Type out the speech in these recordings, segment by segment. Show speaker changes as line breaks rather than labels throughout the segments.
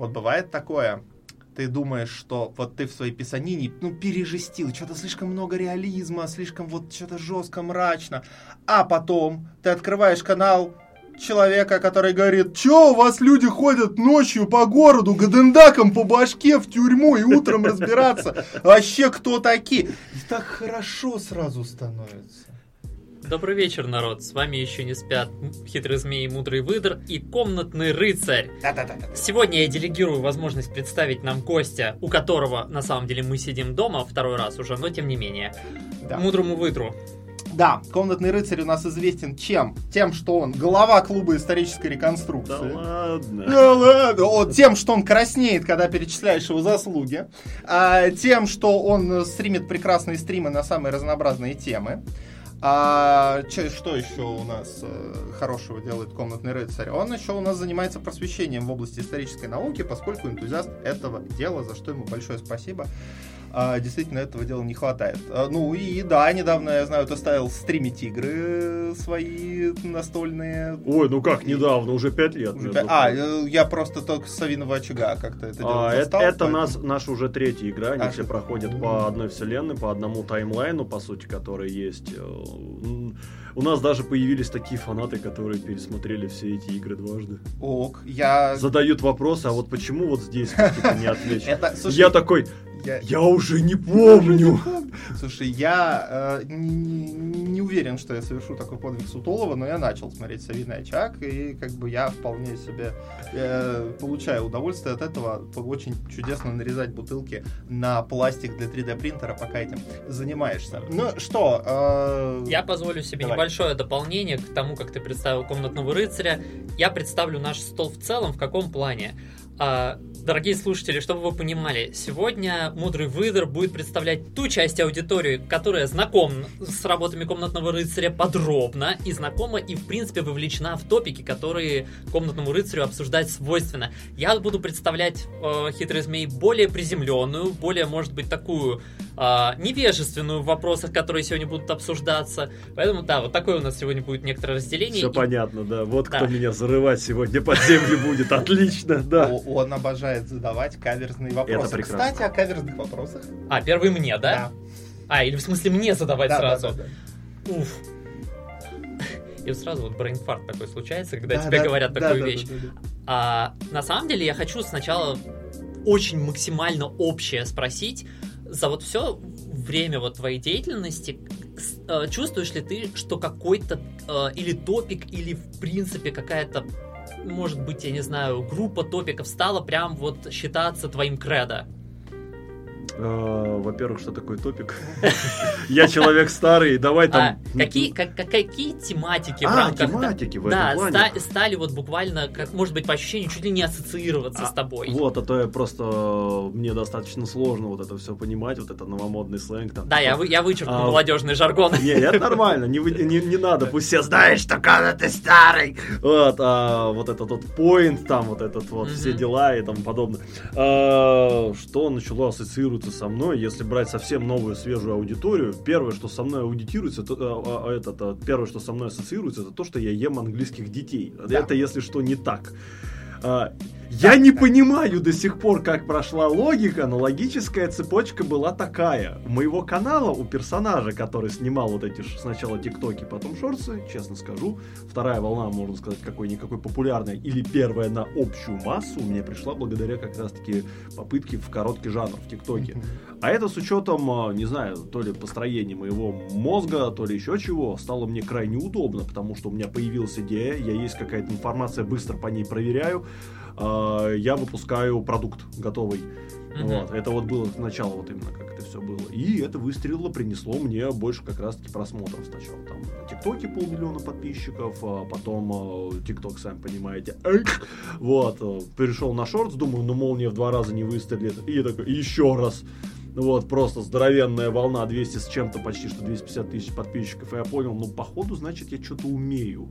Вот бывает такое, ты думаешь, что вот ты в своей писанине, ну, пережестил, что-то слишком много реализма, слишком вот что-то жестко, мрачно. А потом ты открываешь канал человека, который говорит, чё у вас люди ходят ночью по городу, гадендаком по башке в тюрьму и утром разбираться, вообще кто такие? И так хорошо сразу становится.
Добрый вечер, народ. С вами еще не спят хитрый змей, мудрый выдр и комнатный рыцарь.
Да-да-да.
Сегодня я делегирую возможность представить нам гостя, у которого на самом деле мы сидим дома второй раз уже, но тем не менее.
Да.
Мудрому выдру.
Да, комнатный рыцарь у нас известен чем? Тем, что он глава клуба исторической реконструкции.
Да ладно.
Да ладно. Вот, тем, что он краснеет, когда перечисляешь его заслуги. А, тем, что он стримит прекрасные стримы на самые разнообразные темы. А что еще у нас э, хорошего делает комнатный рыцарь? Он еще у нас занимается просвещением в области исторической науки, поскольку энтузиаст этого дела, за что ему большое спасибо. А, действительно, этого дела не хватает. А, ну и да, недавно, я знаю, ты ставил стримить игры свои настольные.
Ой, ну как недавно, уже пять лет.
Уже
между
пя- А,
прочим.
э, я просто только с Савиного очага как-то это дело
А, это,
застал,
это
поэтому-
нас, наша уже третья игра, они
А,
все проходят по одной вселенной, по одному таймлайну, по сути, который есть. Э, У нас даже появились такие фанаты, которые пересмотрели все эти игры дважды.
Ок, я...
Задают вопросы, а вот почему вот здесь типа, не отвечу?
Это,
Я такой,
я-
я уже не помню.
Слушай, я э, не, не уверен, что я совершу такой подвиг Сутулова, но я начал смотреть «Совиный очаг», и как бы я вполне себе э, получаю удовольствие от этого. Очень чудесно нарезать бутылки на пластик для 3D принтера, пока этим занимаешься. Ну что, э,
Я позволю себе
Давай.
небольшое дополнение к тому, как ты представил комнатного рыцаря. Я представлю наш стол в целом в каком плане. А, дорогие слушатели, чтобы вы понимали, сегодня Мудрый Выдр будет представлять ту часть аудитории, которая знакома с работами Комнатного Рыцаря подробно и знакома и, в принципе, вовлечена в топики, которые Комнатному Рыцарю обсуждать свойственно. Я буду представлять э, Хитрый Змей более приземленную, более, может быть, такую а, невежественную в вопросах, которые сегодня будут обсуждаться. Поэтому, да, вот такое у нас сегодня будет некоторое разделение.
Все
И-
понятно, да. Вот
Да.
кто меня зарывать сегодня под землю будет. Отлично, да.
он обожает задавать каверзные вопросы.
Это прекрасно.
Кстати, о каверзных вопросах.
А, первый мне, да? А, или в смысле мне задавать
Да, да,
сразу?
да, да.
Уф. И сразу вот брейнфарт такой случается, когда
Да,
тебе
да,
говорят
да,
такую
да,
вещь.
да, да, да.
А, на самом деле я хочу сначала очень максимально общее спросить. За вот все время вот твоей деятельности э, чувствуешь ли ты, что какой-то э, или топик, или в принципе какая-то, может быть, я не знаю, группа топиков стала прям вот считаться твоим кредо?
Э, Во-первых, что такое топик? Я человек старый, давай
А,
там...
какие, как- какие тематики в
А,
рамках...
тематики в
да,
этом
ста- стали вот буквально, как может быть, по ощущению, чуть ли не ассоциироваться
А,
с тобой.
Вот, а то я просто... э, Мне достаточно сложно вот это все понимать, вот это новомодный сленг. Там,
Да, я,
типа,
вычеркну
А,
молодежный жаргон.
Не, это нормально, не, надо, пусть все знают, что когда ты старый. Вот, а, вот этот вот point, там вот этот вот все дела и тому подобное. А, что начало ассоциироваться со мной, если брать совсем новую свежую аудиторию, первое, что со мной аудитируется, то, а, а, этот, а, первое, что со мной ассоциируется, это то, что я ем английских детей.
Да.
Это, если что, не так. А, я не понимаю до сих пор, как прошла логика, но логическая цепочка была такая. У моего канала, у персонажа, который снимал вот эти сначала тиктоки, потом шорты, честно скажу, вторая волна, можно сказать, какой-никакой популярная, или первая на общую массу, у меня пришла благодаря как раз-таки попытке в короткий жанр в тиктоке. А это с учетом, а, не знаю, то ли построения моего мозга, то ли еще чего, стало мне крайне удобно, потому что у меня появилась идея, я есть какая-то информация, быстро по ней проверяю, а, я выпускаю продукт готовый.
Мгм.
Вот. Это вот было начало, вот именно как это все было. И это выстрелило, принесло мне больше как раз-таки просмотров сначала. Там на ТикТоке полмиллиона подписчиков, а потом а, ТикТок, сами понимаете. Эх! Вот. а, Перешел на шортс, думаю, ну молния в два раза не выстрелит. И такой, еще раз. Вот, просто здоровенная волна, 200 с чем-то, почти что 250 тысяч подписчиков. И я понял, ну, походу, значит, я что-то умею.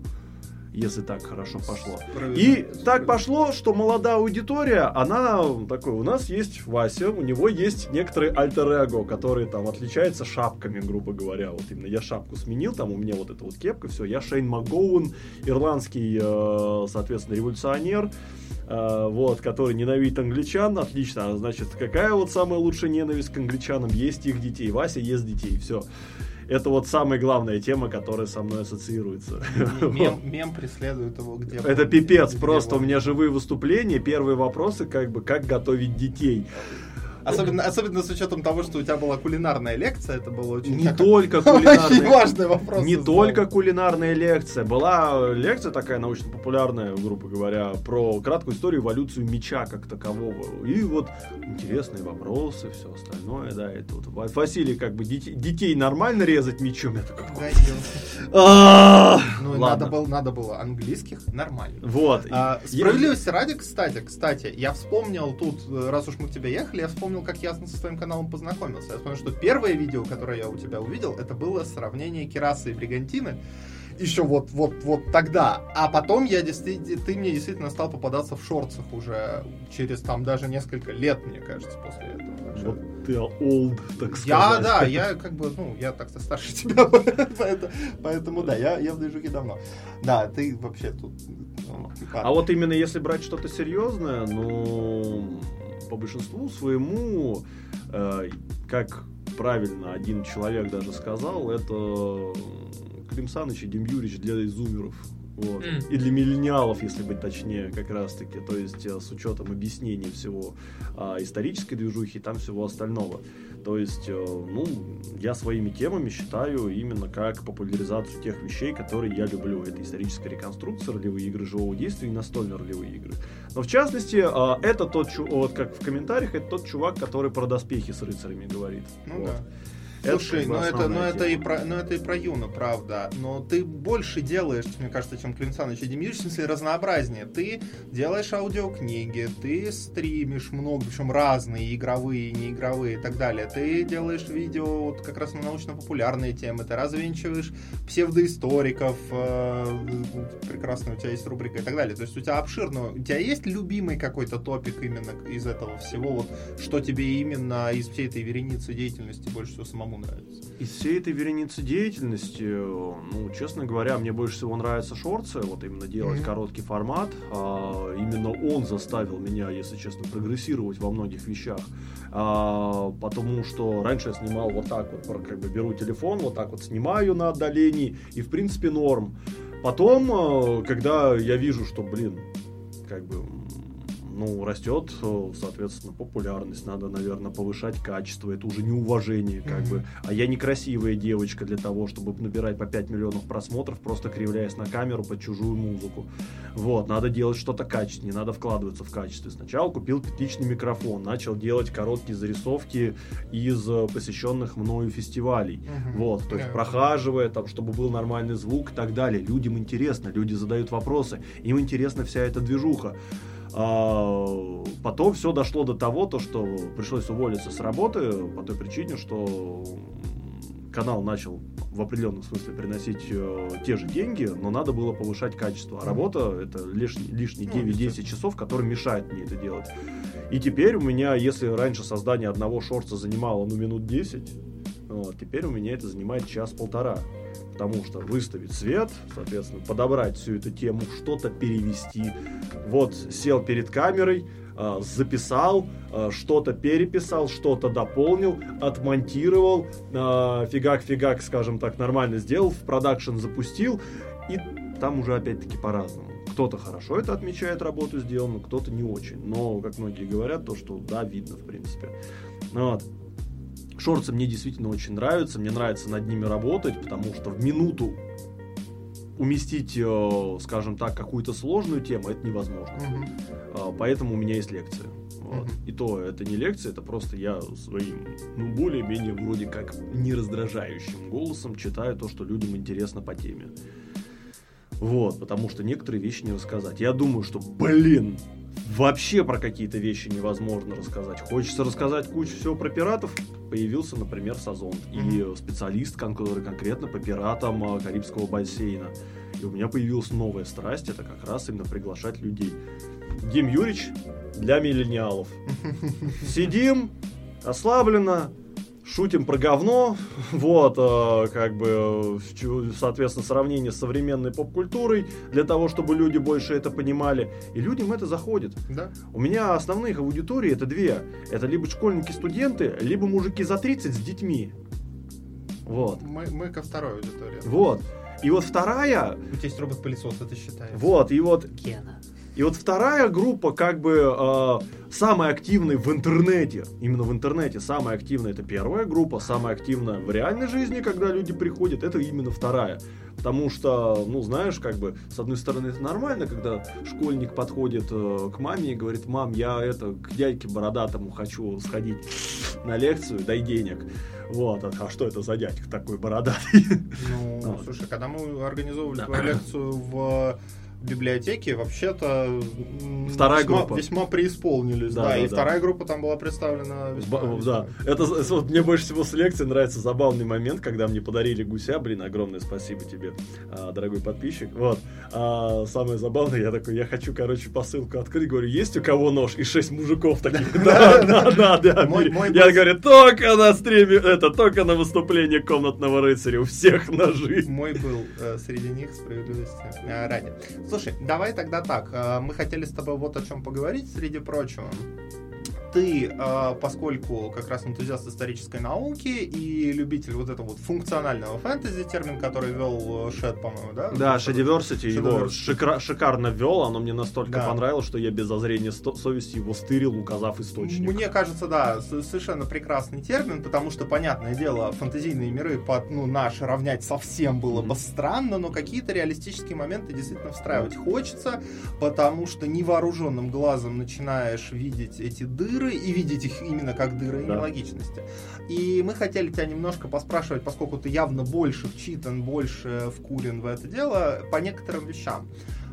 Если так хорошо пошло. И так пошло, что молодая аудитория, она такой, у нас есть Вася, у него есть некоторые альтер-эго, которые там отличаются шапками, грубо говоря. Вот именно я шапку сменил, там у меня вот эта вот кепка, все, я Шейн МакГоуэн, ирландский, э, соответственно, революционер, э, вот, который ненавидит англичан, отлично, значит, какая вот самая лучшая ненависть к англичанам? Есть их детей, Вася ест детей, все это вот самая главная тема, которая со мной ассоциируется.
Мем, мем преследует его где
Это пипец, где просто у меня живые выступления, первые вопросы, как бы, как готовить детей.
Особенно, особенно с учетом того, что у тебя была кулинарная лекция, это было очень...
Не только кулинарная...
Очень важный вопрос.
Не только кулинарная лекция. Была лекция такая научно-популярная, грубо говоря, про краткую историю эволюцию меча как такового. И вот интересные вопросы, все остальное, да, это вот Василий как бы детей, детей нормально резать мечом? Я такой...
А, ну, надо было, надо было английских нормально.
Вот.
А, справедливости ради, кстати, кстати, я вспомнил тут, раз уж мы к тебе ехали, я вспомнил вспомнил, как я со своим каналом познакомился. Я вспомнил, что первое видео, которое я у тебя увидел, это было сравнение Керасы и Бригантины. Еще вот, вот, вот тогда. А потом я действительно, ты мне действительно стал попадаться в шорцах уже через там даже несколько лет, мне кажется, после этого.
Вот ты old, так сказать.
Я, да, я как бы, ну, я так-то старше тебя, поэтому, поэтому да, я, я в движухе давно. Да, ты вообще тут...
Ну, а вот именно если брать что-то серьезное, ну, по большинству своему, э, как правильно один человек даже сказал, это Клим Саныч и Дим Юрьевич для изумеров. Вот. Mm. И для миллениалов, если быть точнее, как раз таки. То есть э, с учетом объяснений всего а, исторической движухи и там всего остального. То есть, э, ну, я своими темами считаю именно как популяризацию тех вещей, которые я люблю. Это историческая реконструкция, ролевые игры живого действия и настольные ролевые игры. Но в частности, э, это тот, вот как в комментариях, это тот чувак, который про доспехи с рыцарями говорит.
Ну вот. да. Слушай, это, ну это, ну это и про, ну это и про Юна, правда. Но ты больше делаешь, мне кажется, чем Клим Саныч и в смысле разнообразнее. Ты делаешь аудиокниги, ты стримишь много, причем разные, игровые, неигровые и так далее. Ты делаешь видео вот как раз на научно-популярные темы, ты развенчиваешь псевдоисториков, э, прекрасно, у тебя есть рубрика и так далее. То есть у тебя обширно, у тебя есть любимый какой-то топик именно из этого всего, вот что тебе именно из всей этой вереницы деятельности больше всего самому самому нравится?
Из всей этой вереницы деятельности, ну, честно говоря, мне больше всего нравятся шорты, вот именно делать mm-hmm. короткий формат. А, именно он заставил меня, если честно, прогрессировать во многих вещах. А, потому что раньше я снимал вот так вот, как бы беру телефон, вот так вот снимаю на отдалении, и в принципе норм. Потом, а, когда я вижу, что, блин, как бы ну, растет, э, соответственно, популярность, надо, наверное, повышать качество, это уже неуважение, как mm-hmm. бы. А я некрасивая девочка для того, чтобы набирать по 5 миллионов просмотров, просто кривляясь на камеру под чужую музыку. Вот, надо делать что-то качественнее, надо вкладываться в качество. Сначала купил петличный микрофон, начал делать короткие зарисовки из э, посещенных мною фестивалей. Mm-hmm. Вот, то есть yeah. прохаживая, там, чтобы был нормальный звук и так далее. Людям интересно, люди задают вопросы, им интересна вся эта движуха. А, потом все дошло до того, то, что пришлось уволиться с работы по той причине, что канал начал в определенном смысле приносить э, те же деньги, но надо было повышать качество. А работа это лишние, лишние 9-10 ну, часов, которые мешают мне это делать. И теперь у меня, если раньше создание одного short а занимало ну минут 10, вот, теперь у меня это занимает час-полтора потому что выставить свет, соответственно, подобрать всю эту тему, что-то перевести. Вот сел перед камерой, а, записал, а, что-то переписал, что-то дополнил, отмонтировал, фигак-фигак, скажем так, нормально сделал, в продакшн запустил, и там уже опять-таки по-разному. Кто-то хорошо это отмечает, работу сделанную, кто-то не очень. Но, как многие говорят, то, что да, видно, в принципе. Вот. Шорцы мне действительно очень нравятся, мне нравится над ними работать, потому что в минуту уместить, э, скажем так, какую-то сложную тему, это невозможно. Угу. Поэтому у меня есть лекция. Вот. Угу. И то это не лекция, это просто я своим, ну, более-менее вроде как не раздражающим голосом читаю то, что людям интересно по теме. Вот, потому что некоторые вещи не рассказать. Я думаю, что, блин, вообще про какие-то вещи невозможно рассказать. Хочется рассказать кучу всего про пиратов. Появился, например, Сазон. И специалист, который конкретно по пиратам а, Карибского бассейна. И у меня появилась новая страсть, это как раз именно приглашать людей. Дим Юрич для миллениалов. Сидим, расслабленно, шутим про говно, вот, э, как бы, соответственно, сравнение с современной поп-культурой, для того, чтобы люди больше это понимали, и людям это заходит.
Да.
У меня основных аудиторий это две, это либо школьники-студенты, либо мужики за 30 с детьми. Вот.
Мы, мы ко второй аудитории.
Вот. И вот вторая...
У тебя есть робот-пылесос, это считается.
Вот, и вот...
Кена.
И вот вторая группа, как бы, э, самая активная в интернете, именно в интернете самая активная это первая группа, самая активная в реальной жизни, когда люди приходят, это именно вторая. Потому что, ну, знаешь, как бы, с одной стороны, это нормально, когда школьник подходит э, к маме и говорит, мам, я это, к дядьке бородатому хочу сходить на лекцию, дай денег. Вот, а, что это за дядька такой бородатый?
Ну,
Вот.
слушай, когда мы организовывали
Да.
твою лекцию в библиотеке, вообще-то
Вторая
весьма,
группа.
весьма преисполнились,
Да,
да,
да,
и
да.
вторая группа там была представлена весьма-
Ба-
весьма-
Да, это вот мне больше всего с лекции нравится забавный момент, когда мне подарили гуся, блин, огромное спасибо тебе, а, дорогой подписчик. Вот, А, самое забавное, я такой, я хочу, короче, посылку открыть, говорю, есть у кого нож? И шесть мужиков таких, да, да, да, да.
Мой-
бери».
мой
Я говорю, только на стриме, это только на выступлении комнатного рыцаря, у всех ножи.
Мой был э, среди них справедливости э, ради. Слушай, давай тогда так. э, мы хотели с тобой вот о чем поговорить, среди прочего. Ты, э, поскольку как раз энтузиаст исторической науки и любитель вот этого вот функционального фэнтези, термин, который вел э, Шед, по-моему, да?
Да, Shadiversity его шикра- шикарно ввел, оно мне настолько
Да.
понравилось, что я без зазрения совести его стырил, указав источник.
Мне кажется, да, совершенно прекрасный термин, потому что, понятное дело, фантазийные миры под ну, наши равнять совсем было бы странно, но какие-то реалистические моменты действительно встраивать хочется, потому что невооруженным глазом начинаешь видеть эти дыры и видеть их именно как дыры и
Да.
нелогичности. И мы хотели тебя немножко поспрашивать, поскольку ты явно больше вчитан, больше вкурен в это дело, по некоторым вещам.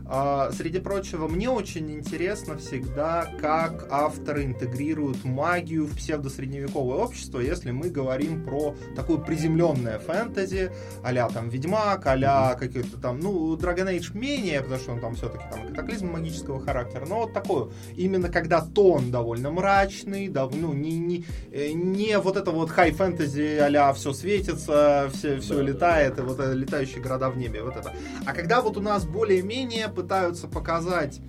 А, Среди прочего, мне очень интересно всегда, как авторы интегрируют магию в псевдосредневековое общество, если мы говорим про такое приземленное фэнтези, а там Ведьмак, а какой-то там, ну, Dragon Age менее, потому что он там все-таки там катаклизм магического характера, но вот такое, именно когда тон довольно мрачный, да, ну, не, не, э, не вот это вот хай-фэнтези а все светится, все, все
Да, да,
летает, и вот это летающие города в небе, вот это. А когда вот у нас более-менее пытаются показать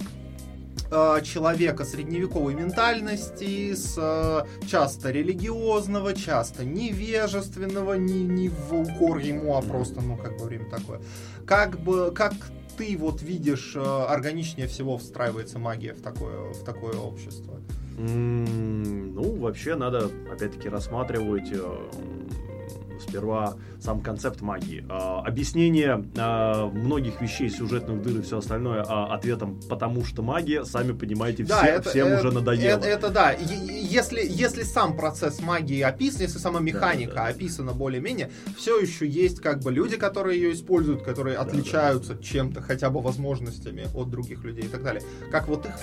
э, человека средневековой ментальности, с э, часто религиозного, часто невежественного, не, не в укор ему, а просто, ну, как бы время такое. Как бы, как ты вот видишь, э, органичнее всего встраивается магия в такое, в такое общество?
М, Ну, вообще надо, опять-таки, рассматривать сперва сам концепт магии. А, Объяснение а, многих вещей, сюжетных дыр и все остальное а, ответом «потому что магия», сами понимаете, все- всем
это-
уже надоело.
Это, это да. Если, если сам процесс магии описан, если сама механика
да, да.
описана более-менее, все еще есть как бы люди, которые ее используют, которые
Да,
отличаются чем-то, хотя бы возможностями от других людей и так далее. Как вот их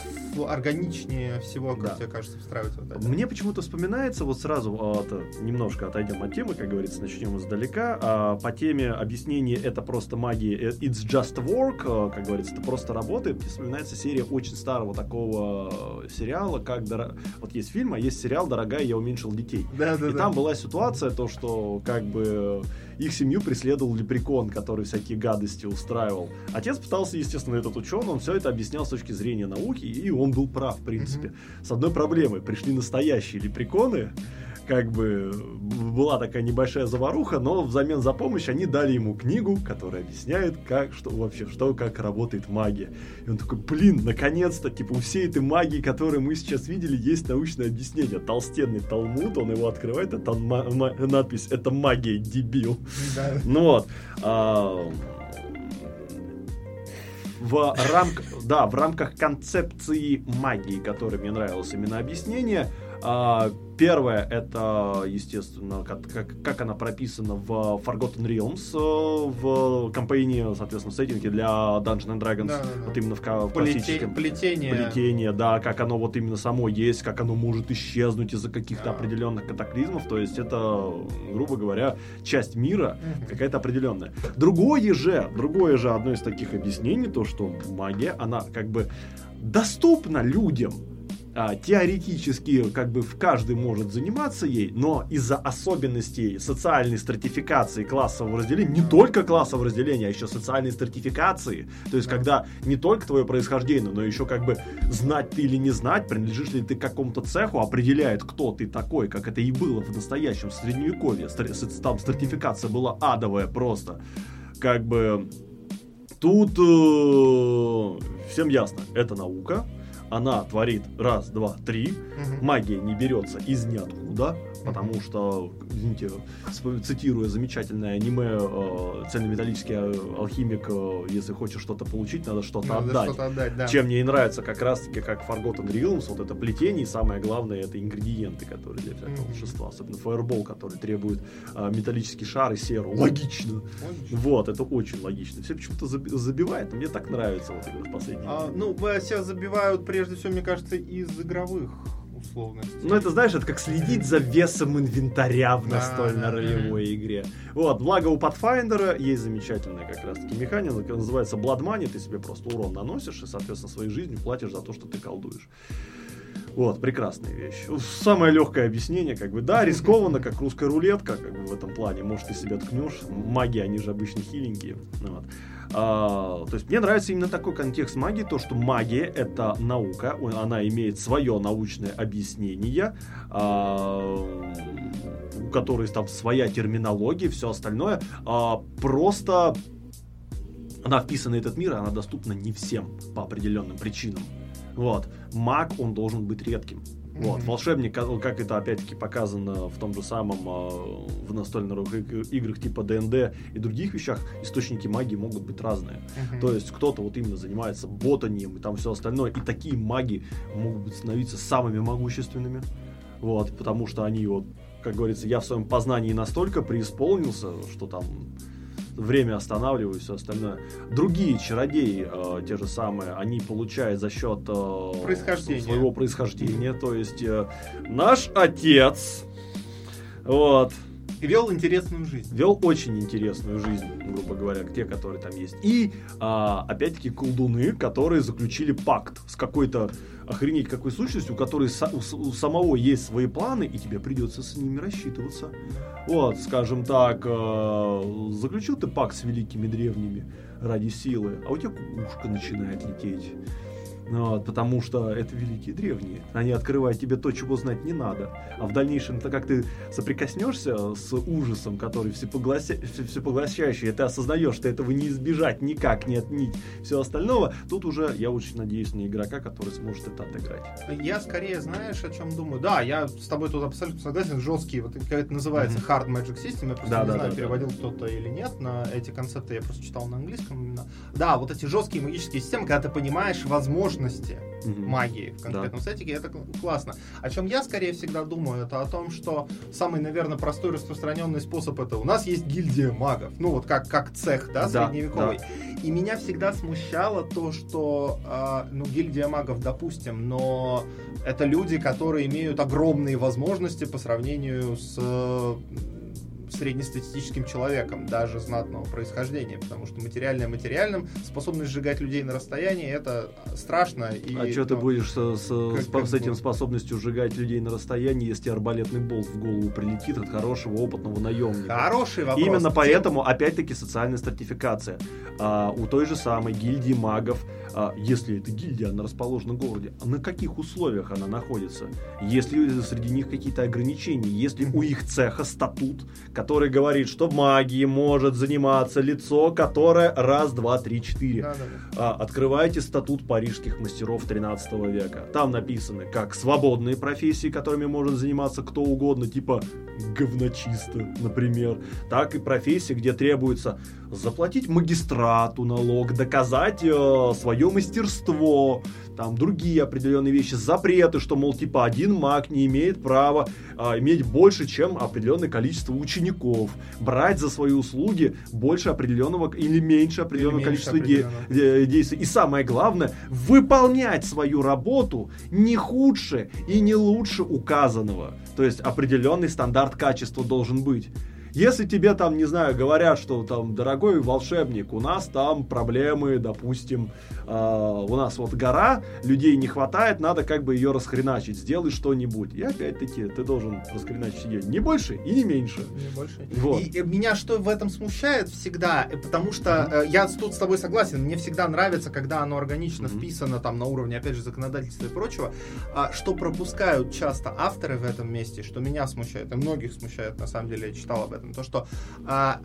органичнее всего, как
Да.
тебе кажется, встраивать в это?
Мне почему-то вспоминается, вот сразу а, это, немножко отойдем от темы, как говорится, начнем издалека. А, по теме объяснения это просто магия, э, it's just work, а, как говорится, это просто работает. Вспоминается серия очень старого такого э, сериала, как Дора- вот есть фильм, а есть сериал «Дорогая, я уменьшил детей».
Да, да,
И
да.
там была ситуация, то, что как бы их семью преследовал лепрекон, который всякие гадости устраивал. Отец пытался, естественно, этот ученый, он все это объяснял с точки зрения науки, и он был прав, в принципе. С одной проблемой, пришли настоящие лепреконы, как бы была такая небольшая заваруха, но взамен за помощь они дали ему книгу, которая объясняет, как, что вообще, что, как работает магия. И он такой, блин, наконец-то, типа, у всей этой магии, которую мы сейчас видели, есть научное объяснение. Толстенный Талмуд, он его открывает, это ма- ма- надпись, это магия, дебил.
Да.
Ну вот. а, в рамках... да, в рамках концепции магии, которой мне нравилось именно объяснение, а, первое, это, естественно, как, как, как она прописана в Forgotten Realms, э, в компании, соответственно, сеттинге для Dungeons and Dragons,
Да, да, да.
вот именно в, в классическом
Плетение.
плетение, да, как оно вот именно само есть, как оно может исчезнуть из-за каких-то
Да.
определенных катаклизмов, то есть это, грубо говоря, часть мира, какая-то определенная. Другое же, другое же одно из таких объяснений, то, что магия, она как бы доступна людям, а, теоретически как бы в каждый может заниматься ей, но из-за особенностей социальной стратификации классового разделения, не только классового разделения, а еще социальной стратификации, то есть
Да.
когда не только твое происхождение, но еще как бы знать ты или не знать, принадлежишь ли ты к какому-то цеху, определяет, кто ты такой, как это и было в настоящем средневековье. Там стратификация была адовая просто. Как бы тут э, всем ясно, это наука, она творит раз, два, три,
Мгм.
магия не берется из ниоткуда, потому что, извините, цитируя замечательное аниме э, «Цельнометаллический э, алхимик», э, если хочешь что-то получить, надо что-то
Надо
отдать.
что-то отдать, да.
Чем мне и нравится как раз-таки, как Forgotten Realms, вот это плетение, и самое главное, это ингредиенты, которые для всякого
Мгм.
волшебства. Особенно Fireball, который требует э, металлический шар и серу. Логично.
Логично.
Вот, это очень логично. Все почему-то заби- забивает, мне так нравится вот именно в последнее
А, ну, в- себя забивают прежде всего, мне кажется, из игровых условностей.
Ну, это, знаешь, это как следить за весом инвентаря в
Да,
настольно-ролевой игре. Вот, благо у Pathfinder есть замечательная как раз-таки механика, которая называется Blood Money, ты себе просто урон наносишь и, соответственно, своей жизнью платишь за то, что ты колдуешь. Вот, прекрасная вещь. Самое легкое объяснение, как бы, да, рискованно, как русская рулетка, как бы в этом плане. Может, ты себя ткнешь. Маги, они же обычно хиленькие. Ну Вот. А, то есть мне нравится именно такой контекст магии, то, что магия это наука, она имеет свое научное объяснение, а, у которой там своя терминология, все остальное. А, просто она вписана в этот мир, она доступна не всем по определенным причинам. Вот. Маг, он должен быть редким. Вот. Волшебник, как это опять-таки показано в том же самом э, в настольных иг- играх типа ДНД и других вещах, источники магии могут быть разные.
Мгм.
То есть кто-то вот именно занимается ботанием и там все остальное, и такие маги могут становиться самыми могущественными. Вот, потому что они вот, как говорится, я в своем познании настолько преисполнился, что там время останавливаю и все остальное. Другие чародеи, э, те же самые, они получают за счет э,
Происхождения.
своего происхождения. То есть э, наш отец, вот,
Вел интересную жизнь.
вел очень интересную жизнь, грубо говоря, те, которые там есть. И, а, опять-таки, колдуны, которые заключили пакт с какой-то охренеть какой сущностью, у которой са- у, у самого есть свои планы, и тебе придется с ними рассчитываться. Вот, скажем так, э, заключил ты пакт с великими древними ради силы, а у тебя кукушка начинает лететь. Ну вот, потому что это великие древние. Они открывают тебе то, чего знать не надо. А в дальнейшем, то как ты соприкоснешься с ужасом, который всепоглася... все- всепоглощающий, и ты осознаешь, что этого не избежать никак, не отменить все остального, тут уже я очень надеюсь на игрока, который сможет это отыграть.
Я скорее, знаешь, о чем думаю? Да, я с тобой тут абсолютно согласен. Жесткий, вот как это называется,
Мгм.
hard magic system. Я просто
Да,
не
да,
знаю,
да,
переводил кто-то или нет на эти концепты. Я просто читал на английском именно. Да, вот эти жесткие магические системы, когда ты понимаешь возможности
Мгм.
магии в конкретном сеттинге, это кл- классно. О чем я скорее всегда думаю, это о том, что самый, наверное, простой распространенный способ это у нас есть гильдия магов, ну вот как, как цех, да,
Да,
средневековый. И меня всегда смущало то, что, а, ну, гильдия магов, допустим, но это люди, которые имеют огромные возможности по сравнению с э, среднестатистическим человеком, даже знатного происхождения, потому что материальное материальным, способность сжигать людей на расстоянии, это страшно. И,
А что ты
ну,
будешь с, с-
как-
с-
как
с этим способностью сжигать людей на расстоянии, если арбалетный болт в голову прилетит от хорошего опытного наемника?
Хороший вопрос.
Именно поэтому, опять-таки, социальная стратификация. А, у той же самой гильдии магов, а, если эта гильдия, она расположена в городе, а на каких условиях она находится? Есть ли среди них какие-то ограничения? Есть ли у их цеха статут, который который говорит, что магией может заниматься лицо, которое раз, два, три, четыре.
Да, да, да.
А, открывайте статут парижских мастеров 13 века. Там написаны как свободные профессии, которыми может заниматься кто угодно, типа говночисто, например, так и профессии, где требуется заплатить магистрату налог, доказать э, свое мастерство, там другие определенные вещи, запреты, что, мол, типа один маг не имеет права э, иметь больше, чем определенное количество учеников, брать за свои услуги больше определенного или меньше определенного
Или меньше
количества де-
определенного.
э, действий. И самое главное, выполнять свою работу не худше и не лучше указанного. То есть определенный стандарт качества должен быть. Если тебе там, не знаю, говорят, что там, дорогой волшебник, у нас там проблемы, допустим, а, у нас вот гора, людей не хватает, надо как бы ее расхреначить, сделай что-нибудь. И опять-таки ты должен расхреначить ее не больше и не меньше.
Не больше.
Вот.
И, э, меня что в этом смущает всегда, э, потому что э, я тут с тобой согласен, мне всегда нравится, когда оно органично
Мгм.
вписано там на уровне, опять же, законодательства и прочего, а, что пропускают часто авторы в этом месте, что меня смущает, и многих смущает, на самом деле, я читал об этом, то, что а,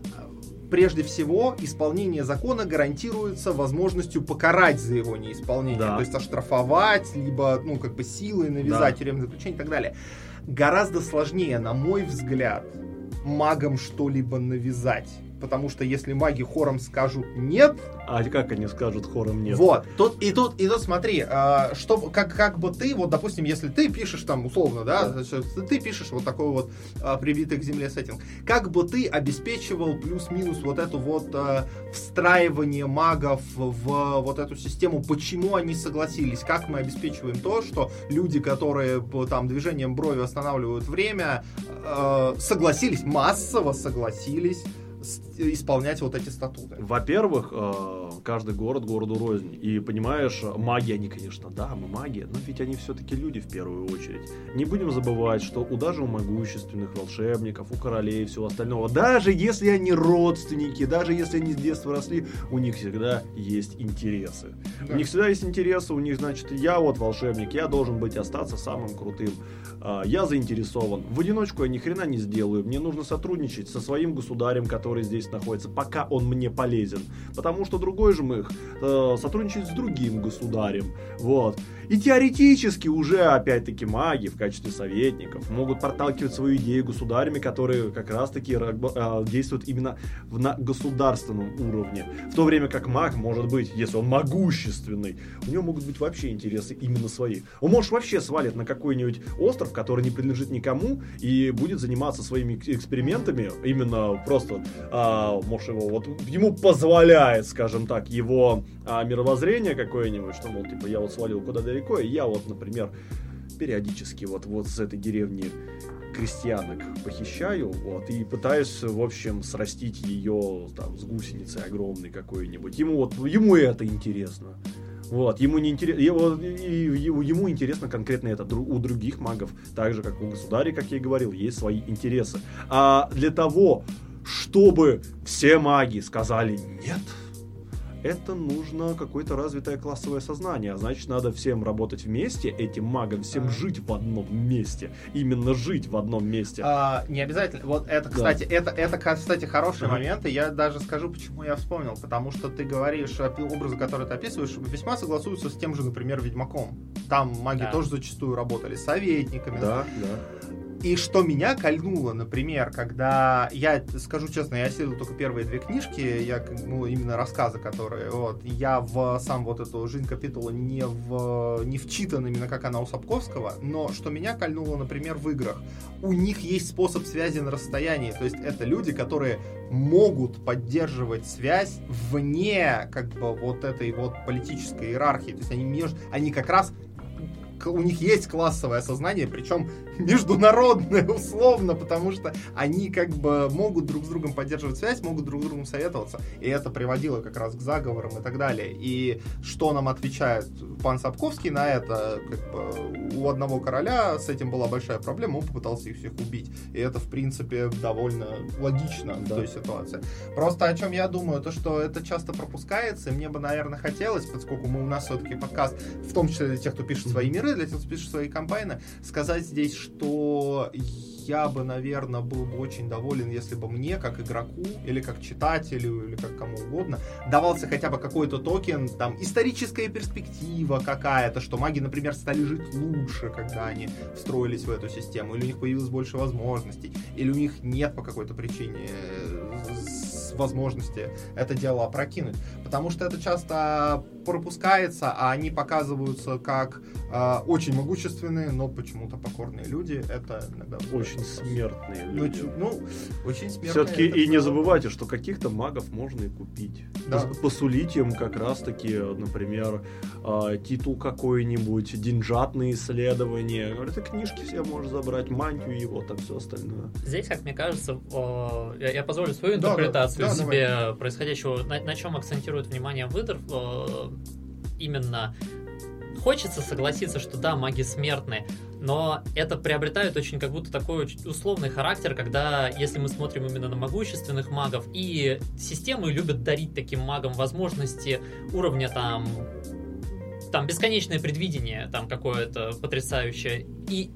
прежде всего исполнение закона гарантируется возможностью покарать за его неисполнение,
Да.
то есть оштрафовать, либо, ну, как бы силой навязать
Да.
тюремное заключение и так далее. Гораздо сложнее, на мой взгляд, магам что-либо навязать. Потому что если маги хором скажут нет,
А как они скажут хором нет?
вот, тут и тут, и тут смотри, а, что, как, как бы ты, вот, допустим, если ты пишешь там, условно, да, значит, ты пишешь вот такой вот а, прибитый к земле сеттинг, как бы ты обеспечивал плюс-минус вот эту вот а, встраивание магов в вот эту систему, почему они согласились, как мы обеспечиваем то, что люди, которые там движением брови останавливают время, а, согласились, массово согласились исполнять вот эти статуты.
Во-первых, э, каждый город городу рознь. И понимаешь, маги, они, конечно, да, мы маги, но ведь они все-таки люди в первую очередь. Не будем забывать, что у даже у могущественных волшебников, у королей и всего остального, даже если они родственники, даже если они с детства росли, у них всегда есть интересы.
Да.
У них всегда есть интересы, у них, значит, я вот волшебник, я должен быть остаться самым крутым. А, Я заинтересован. В одиночку я ни хрена не сделаю. Мне нужно сотрудничать со своим государем, который здесь находится, пока он мне полезен. Потому что другой жмых э, сотрудничает с другим государем. Вот. И теоретически уже, опять-таки, маги в качестве советников могут проталкивать свою идею государями, которые как раз-таки э, действуют именно в, на государственном уровне. В то время как маг может быть, если он могущественный, у него могут быть вообще интересы именно свои. Он может вообще свалит на какой-нибудь остров, который не принадлежит никому, и будет заниматься своими экс- экспериментами, именно просто, а, может, его, вот ему позволяет, скажем так, его а, мировоззрение какое-нибудь, что, мол, типа, я вот свалил куда далеко, и я вот, например, периодически вот, вот с этой деревни крестьянок похищаю, вот, и пытаюсь, в общем, срастить ее там с гусеницей огромной какой-нибудь. Ему вот, ему это интересно. Вот, ему не интересно, его, и- и- ему интересно конкретно это. У других магов, так же как у государей, как я и говорил, есть свои интересы. А для того, чтобы все маги сказали нет, это нужно какое-то развитое классовое сознание. А значит, надо всем работать вместе, этим магам, всем
А.
жить в одном месте. Именно жить в одном месте.
А, не обязательно. Вот это,
Да.
кстати, это, это, кстати, хороший
Ага.
момент, и я даже скажу, почему я вспомнил. Потому что ты говоришь, опи- образы, которые ты описываешь, весьма согласуются с тем же, например, Ведьмаком. Там маги
Да.
тоже зачастую работали советниками.
Да, да.
И что меня кольнуло, например, когда я скажу честно, я исследовал только первые две книжки, я ну именно рассказы, которые вот я в сам вот эту жизнь капитула не в не вчитан именно как она у Сапковского, но что меня кольнуло, например, в играх, у них есть способ связи на расстоянии, то есть это люди, которые могут поддерживать связь вне как бы вот этой вот политической иерархии, то есть они между, они как раз у них есть классовое сознание, причем международное условно, потому что они как бы могут друг с другом поддерживать связь, могут друг с другом советоваться, и это приводило как раз к заговорам и так далее. И что нам отвечает пан Сапковский на это? Как бы у одного короля с этим была большая проблема, он попытался их всех убить. И это, в принципе, довольно логично в
Да.
той ситуации. Просто о чем я думаю, то, что это часто пропускается, и мне бы, наверное, хотелось, поскольку мы у нас все-таки подкаст, в том числе для тех, кто пишет свои миры, для тех, кто пишет свои кампайны, сказать здесь, что я бы, наверное, был бы очень доволен, если бы мне, как игроку, или как читателю, или как кому угодно, давался хотя бы какой-то токен, там, историческая перспектива какая-то, что маги, например, стали жить лучше, когда они встроились в эту систему, или у них появилось больше возможностей, или у них нет по какой-то причине э, возможности это дело опрокинуть. Потому что это часто пропускается, а они показываются как э, очень могущественные, но почему-то покорные люди. Это иногда
очень смертные
ну,
люди.
Ну, очень смертные.
Все-таки и не забывайте, что каких-то магов можно и купить. Да. Посулить им как раз-таки, например, э, титул какой-нибудь, деньжатные исследования. Это книжки все можешь забрать, мантию его, там все остальное.
Здесь, как мне кажется, э, я, я позволю свою интерпретацию да, да, себе давай. происходящего, на, на чем акцентирует внимание выдор. Именно хочется согласиться, что да, маги смертны, но это приобретает очень как будто такой условный характер, когда, если мы смотрим именно на могущественных магов, и системы любят дарить таким магам возможности уровня там там бесконечное предвидение там какое-то потрясающее. И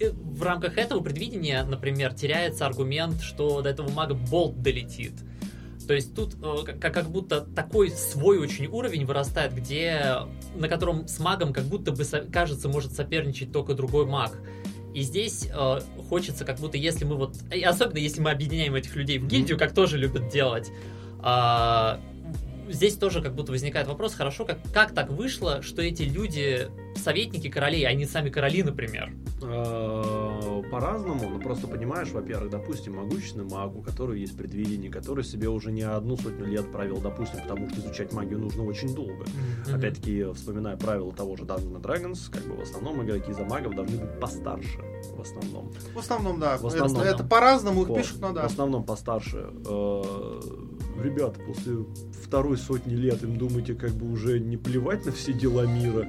в рамках этого предвидения, например, теряется аргумент, что до этого мага болт долетит. То есть тут э, как, как будто такой свой очень уровень вырастает, где на котором с магом как будто бы кажется может соперничать только другой маг. И здесь э, хочется как будто если мы вот, особенно если мы объединяем этих людей в гильдию, как тоже любят делать, э, здесь тоже как будто возникает вопрос, хорошо, как, как так вышло, что эти люди советники королей, а не сами короли, например?
По-разному, но просто понимаешь, во-первых, допустим, могущественный маг, у которого есть предвидение, который себе уже не одну сотню лет провел, допустим, потому что изучать магию нужно очень долго. Mm-hmm. Опять-таки, вспоминая правила того же Dungeons Dragons, как бы в основном игроки за магов должны быть постарше, в основном.
В основном, да. В основном, это, это по-разному их пишут, но да.
В основном постарше. Э, ребята, после второй сотни лет им думаете, как бы уже не плевать на все дела мира.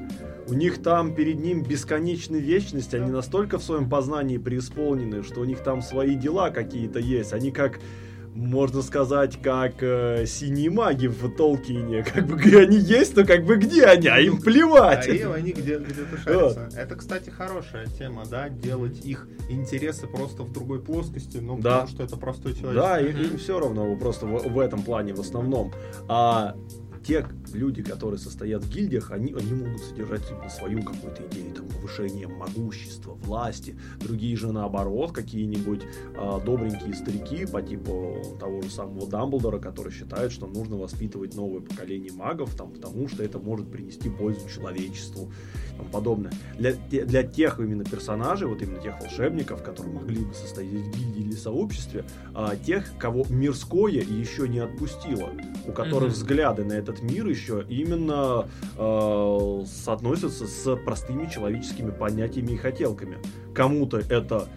У них там перед ним бесконечная вечность, они настолько в своем познании преисполнены, что у них там свои дела какие-то есть. Они как можно сказать, как э, синие маги в Толкине. Как бы они есть, но как бы где они, а им плевать. А
им они где, где-то шарятся. Вот. Это, кстати, хорошая тема, да, делать их интересы просто в другой плоскости, ну, да. потому что это простой человек.
Да, им, им все равно, просто в, в этом плане в основном. А те люди, которые состоят в гильдиях, они, они могут содержать именно свою какую-то идею, там, повышения могущества, власти. Другие же наоборот, какие-нибудь э, добренькие старики по типу того же самого Дамблдора, который считает, что нужно воспитывать новое поколение магов, там, потому что это может принести пользу человечеству и тому подобное. Для, для тех именно персонажей, вот именно тех волшебников, которые могли бы состоять в гильдии или сообществе, э, тех, кого мирское еще не отпустило, у которых mm-hmm. взгляды на этот мир еще именно э, соотносятся с простыми человеческими понятиями и хотелками. Кому-то это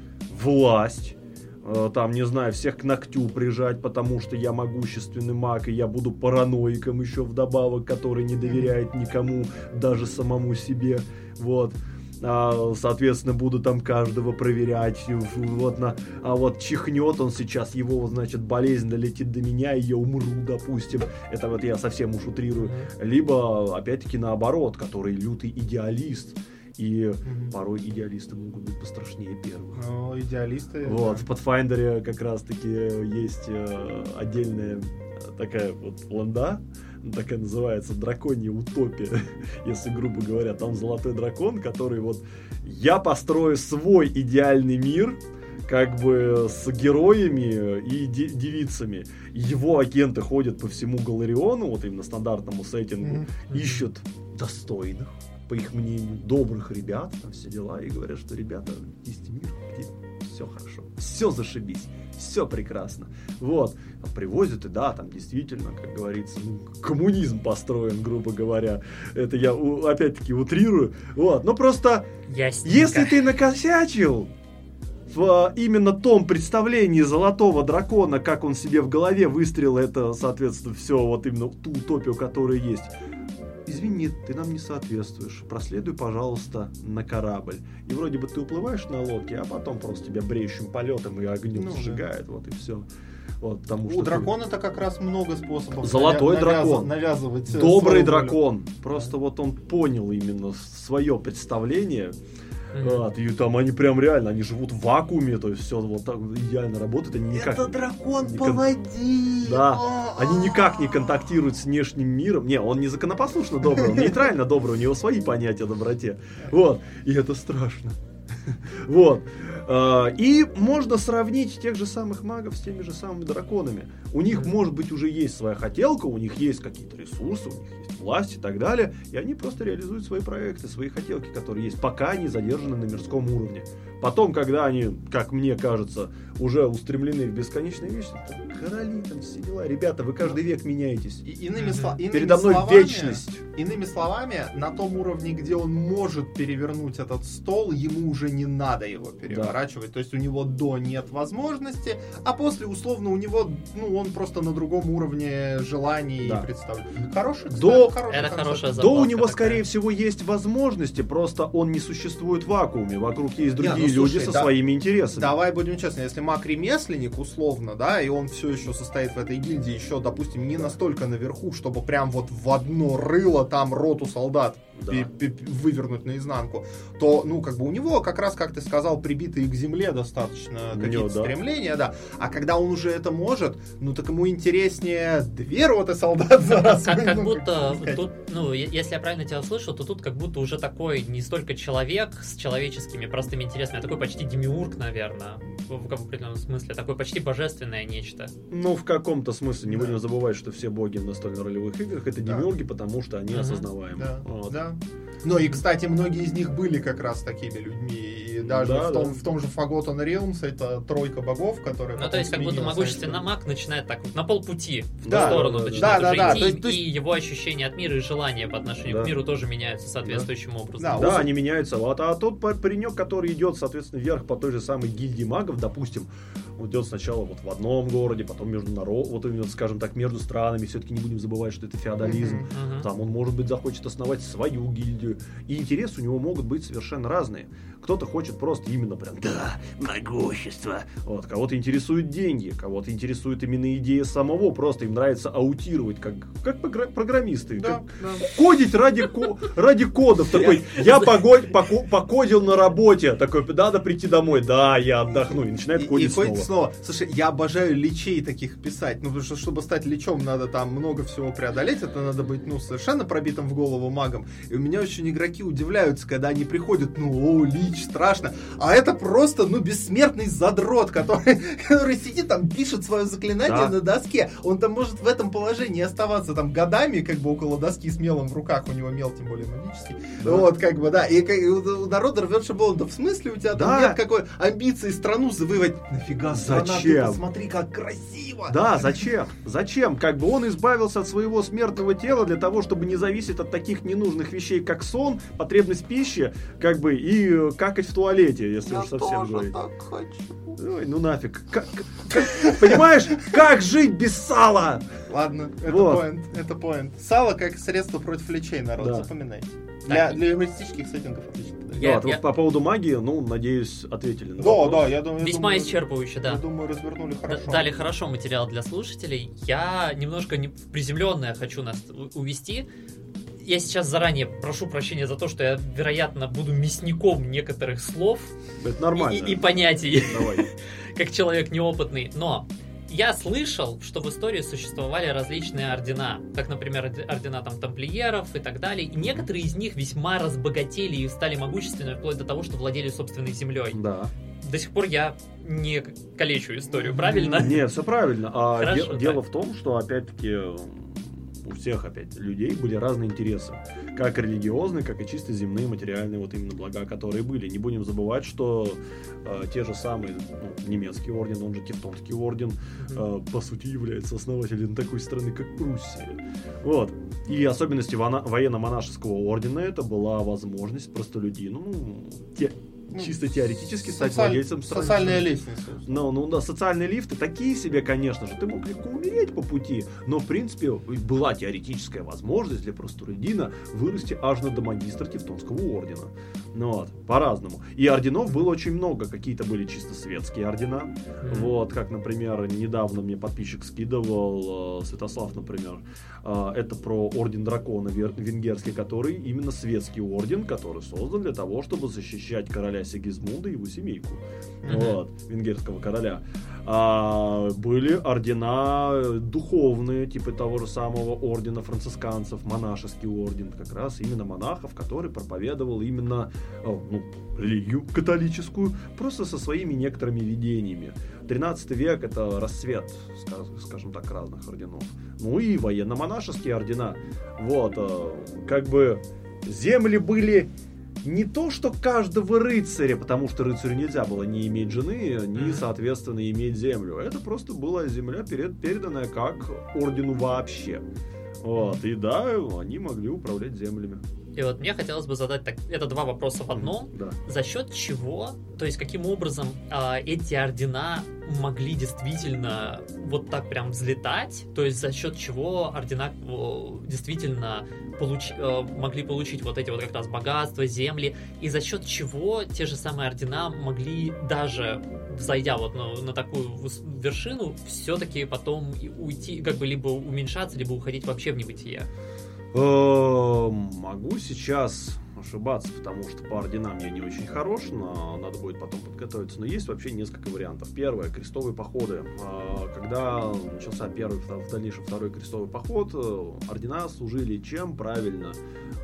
власть, э, там, не знаю, всех к ногтю прижать, потому что я могущественный маг, и я буду параноиком еще вдобавок, который не доверяет никому, даже самому себе, вот соответственно, буду там каждого проверять, вот на, а вот чихнет он сейчас, его, значит, болезнь долетит до меня, и я умру, допустим, это вот я совсем уж утрирую, либо, опять-таки, наоборот, который лютый идеалист, и mm порой идеалисты могут быть пострашнее первых.
Ну, идеалисты.
Вот, да. в Pathfinder как раз-таки есть э, отдельная такая вот ланда, такая называется драконья утопия, если грубо говоря. Там золотой дракон, который вот я построю свой идеальный мир, как бы с героями и девицами. Его агенты ходят по всему Галариону, вот именно стандартному сеттингу, mm-hmm. ищут достойных, по их мнению, добрых ребят, там все дела, и говорят, что ребята, есть мир, где все хорошо, все зашибись все прекрасно. Вот. Привозят, и да, там действительно, как говорится, ну, коммунизм построен, грубо говоря. Это я опять-таки утрирую. Вот. Но просто, Ясненько. если ты накосячил, в именно том представлении золотого дракона, как он себе в голове выстрелил, это, соответственно, все вот именно ту утопию, которая есть извини, ты нам не соответствуешь, проследуй, пожалуйста, на корабль. И вроде бы ты уплываешь на лодке, а потом просто тебя бреющим полетом и огнем ну, сжигает, да. вот и все. Вот, потому
У
что ты-
дракона-то как раз много способов
Золотой
навя-
дракон.
навязывать э,
Добрый
волю.
дракон. Просто вот он понял именно свое представление.
Мгм.
Вот, и там они прям реально, они живут в вакууме, то есть все вот так идеально работает, они никак...
Это дракон
не
по воде.
Да,
А,
Они никак не
а.
контактируют с внешним миром. Не, он не законопослушно добрый, он нейтрально добрый, у него свои понятия о доброте. Вот, и это страшно. Вот. А, И можно сравнить тех же самых магов с теми же самыми драконами. У них, может быть, уже есть своя хотелка, у них есть какие-то ресурсы, у них есть власть и так далее, и они просто реализуют свои проекты, свои хотелки, которые есть, пока они задержаны на мирском уровне. Потом, когда они, как мне кажется, уже устремлены в бесконечные вещи, то короли там все дела. Ребята, вы каждый век меняетесь.
И- иными,
Мгм.
сло- иными
Передо мной
словами,
вечность.
Иными словами, на том уровне, где он может перевернуть этот стол, ему уже не надо его переворачивать. То есть у него до нет возможности, а после условно у него, ну, он просто на другом уровне желаний
Да.
и представлений. Хороший, кстати,
До-
хороший
Это
концепт.
хорошая
Да у него,
такая.
скорее всего, есть возможности, просто он не существует в вакууме. Вокруг есть
Не,
другие
ну, слушай,
люди со
да-
своими интересами.
Давай будем честны, если маг ремесленник, условно, да, и он все еще состоит в этой гильдии, еще, допустим, не настолько наверху, чтобы прям вот в одно рыло там роту солдат
Да.
вывернуть наизнанку, то, ну, как бы у него, как раз, как ты сказал, прибитые к земле достаточно какие-то
да.
стремления, да. А когда он уже это может, ну, так ему интереснее две роты солдат за раз.
Как, как будто тут, ну, если я правильно тебя услышал, то тут как будто уже такой не столько человек с человеческими простыми интересами, а такой почти демиург, наверное, в, в определенном смысле, такое почти божественное нечто.
Ну, в каком-то смысле, не
Да.
будем забывать, что все боги в настольно-ролевых играх это
Да.
демиурги, потому что они
Мгм.
осознаваемы.
Да,
Вот.
Да. Ну и, кстати, многие из них были как раз такими людьми. И даже
Да,
в, том,
да.
в том же Forgotten Realms это тройка богов, которые...
Ну, то есть, как будто могущественный маг начинает так вот на полпути в
Да,
ту сторону
да, да,
начинает
да.
уже
Да, да,
идти,
да, то есть- то есть-
и его ощущения от мира и желания по отношению
Да.
к миру тоже меняются соответствующим образом.
Да,
Да,
он-
они меняются. Вот, а тот пар- паренек, который идет, соответственно, вверх по той же самой гильдии магов, допустим, идет сначала вот в одном городе, потом между народ, вот именно, скажем так, между странами. Все-таки не будем забывать, что это феодализм.
Мгм.
Там он, может быть, захочет основать свою гильдию. И интересы у него могут быть совершенно разные. Кто-то хочет просто именно прям, да, могущество. Вот, кого-то интересуют деньги, кого-то интересует именно идея самого. Просто им нравится аутировать, как, как програ- программисты.
Да,
как-
да.
Кодить ради, ко- ради кодов. Такой, я покодил на работе. Такой, надо прийти домой. Да, я отдохну. И начинает кодить снова.
снова. Слушай, я обожаю личей таких писать. Ну, потому что, чтобы стать личом, надо там много всего преодолеть. Это надо быть, ну, совершенно пробитым в голову магом. И у меня очень игроки удивляются, когда они приходят, ну, о, лич, страшно. А это просто, ну, бессмертный задрот, который, который сидит там, пишет свое заклинание
Да.
на доске. Он там может в этом положении оставаться там годами, как бы около доски с мелом в руках. У него мел, тем более магический.
Да.
Вот, как бы, да. И, и у у народа рвет шаблон. Да в смысле у тебя там
Да.
нет какой амбиции страну завоевать? Нафига страна? Ты
Зачем?
посмотри, как красиво!
Да, зачем? Зачем? Как бы он избавился от своего смертного тела для того, чтобы не зависеть от таких ненужных вещей, как сон, потребность пищи, как бы, и э, какать в туалете, если
Я
уж совсем
тоже
говорить.
так хочу.
Ой, ну нафиг. Как- как- понимаешь, как жить без сала?
Ладно, это
Вот.
поинт, это поинт. Сало как средство против лечей, народ,
Да.
запоминайте. Для,
Так.
для юмористических сеттингов отлично.
Я-
Вот, вот по поводу магии, ну, надеюсь, ответили на
Да,
вопрос.
да, я думаю... я
Весьма
думаю,
исчерпывающе, да.
Я думаю, развернули
Д-
хорошо.
Дали хорошо материал для слушателей. Я немножко не- приземленное хочу нас увести. Я сейчас заранее прошу прощения за то, что я, вероятно, буду мясником некоторых слов
Это
и,
нормально.
и- и понятий,
Давай.
как человек неопытный. Но я слышал, что в истории существовали различные ордена, как, например, орд- ордена там тамплиеров и так далее. И некоторые из них весьма разбогатели и стали могущественными вплоть до того, что владели собственной землей.
Да.
До сих пор я не калечу историю, правильно?
Нет, все правильно. А
Хорошо,
де-
так.
дело в том, что опять-таки у всех опять людей были разные интересы. Как религиозные, как и чисто земные, материальные вот именно блага, которые были. Не будем забывать, что э, те же самые ну, немецкий орден, он же Тевтонский орден, э, по сути является основателем такой страны, как Пруссия. Вот. И особенности военно-монашеского ордена это была возможность простолюдину, ну, те- чисто теоретически стать
Социаль-
владельцем страны.
Социальная лестница.
Ну, ну да, социальные лифты такие себе, конечно же. Ты мог легко умереть по пути, но, в принципе, была теоретическая возможность для простолюдина вырасти аж на до магистра Тевтонского ордена. Ну вот, по-разному. И орденов было очень много. Какие-то были чисто светские ордена. Вот, как, например, недавно мне подписчик скидывал, э, Святослав, например, э, это про Орден Дракона венгерский, который именно светский орден, который создан для того, чтобы защищать короля Сигизмунда и его семейку.
Мгм.
Вот, венгерского короля. А, были ордена духовные, типа того же самого ордена францисканцев, монашеский орден, как раз именно монахов, который проповедовал именно э, ну, религию католическую, просто со своими некоторыми видениями. 13 век это расцвет, ска- скажем так, разных орденов. Ну и военно-монашеские ордена. Вот, э, как бы земли были не то, что каждого рыцаря, потому что рыцарю нельзя было не иметь жены,
Мгм.
соответственно, иметь землю. Это просто была земля, перед- переданная как ордену вообще. Вот, и да, они могли управлять землями.
И вот мне хотелось бы задать так, это два вопроса в одном.
Да.
За счет чего, то есть каким образом а, эти ордена могли действительно вот так прям взлетать, то есть за счет чего ордена о, действительно получ- э, могли получить вот эти вот как раз богатства, земли, и за счет чего те же самые ордена могли даже зайдя вот на, на такую вершину, все-таки потом уйти, как бы либо уменьшаться, либо уходить вообще в небытие.
Э, Могу сейчас ошибаться, потому что по орденам я не очень хорош, но надо будет потом подготовиться. Но есть вообще несколько вариантов. Первое, крестовые походы. Э, Когда начался первый, в дальнейшем второй крестовый поход, э, ордена служили чем? Правильно,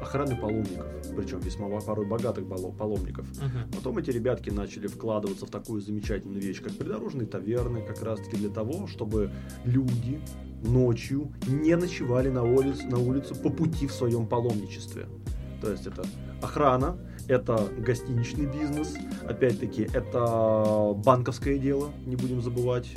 охраны паломников. Причем весьма порой богатых паломников.
Мгм.
Потом эти ребятки начали вкладываться в такую замечательную вещь, как придорожные таверны, как раз таки для того, чтобы люди ночью не ночевали на улице, на улице по пути в своем паломничестве. То есть это охрана, это гостиничный бизнес, опять-таки это банковское дело, не будем забывать.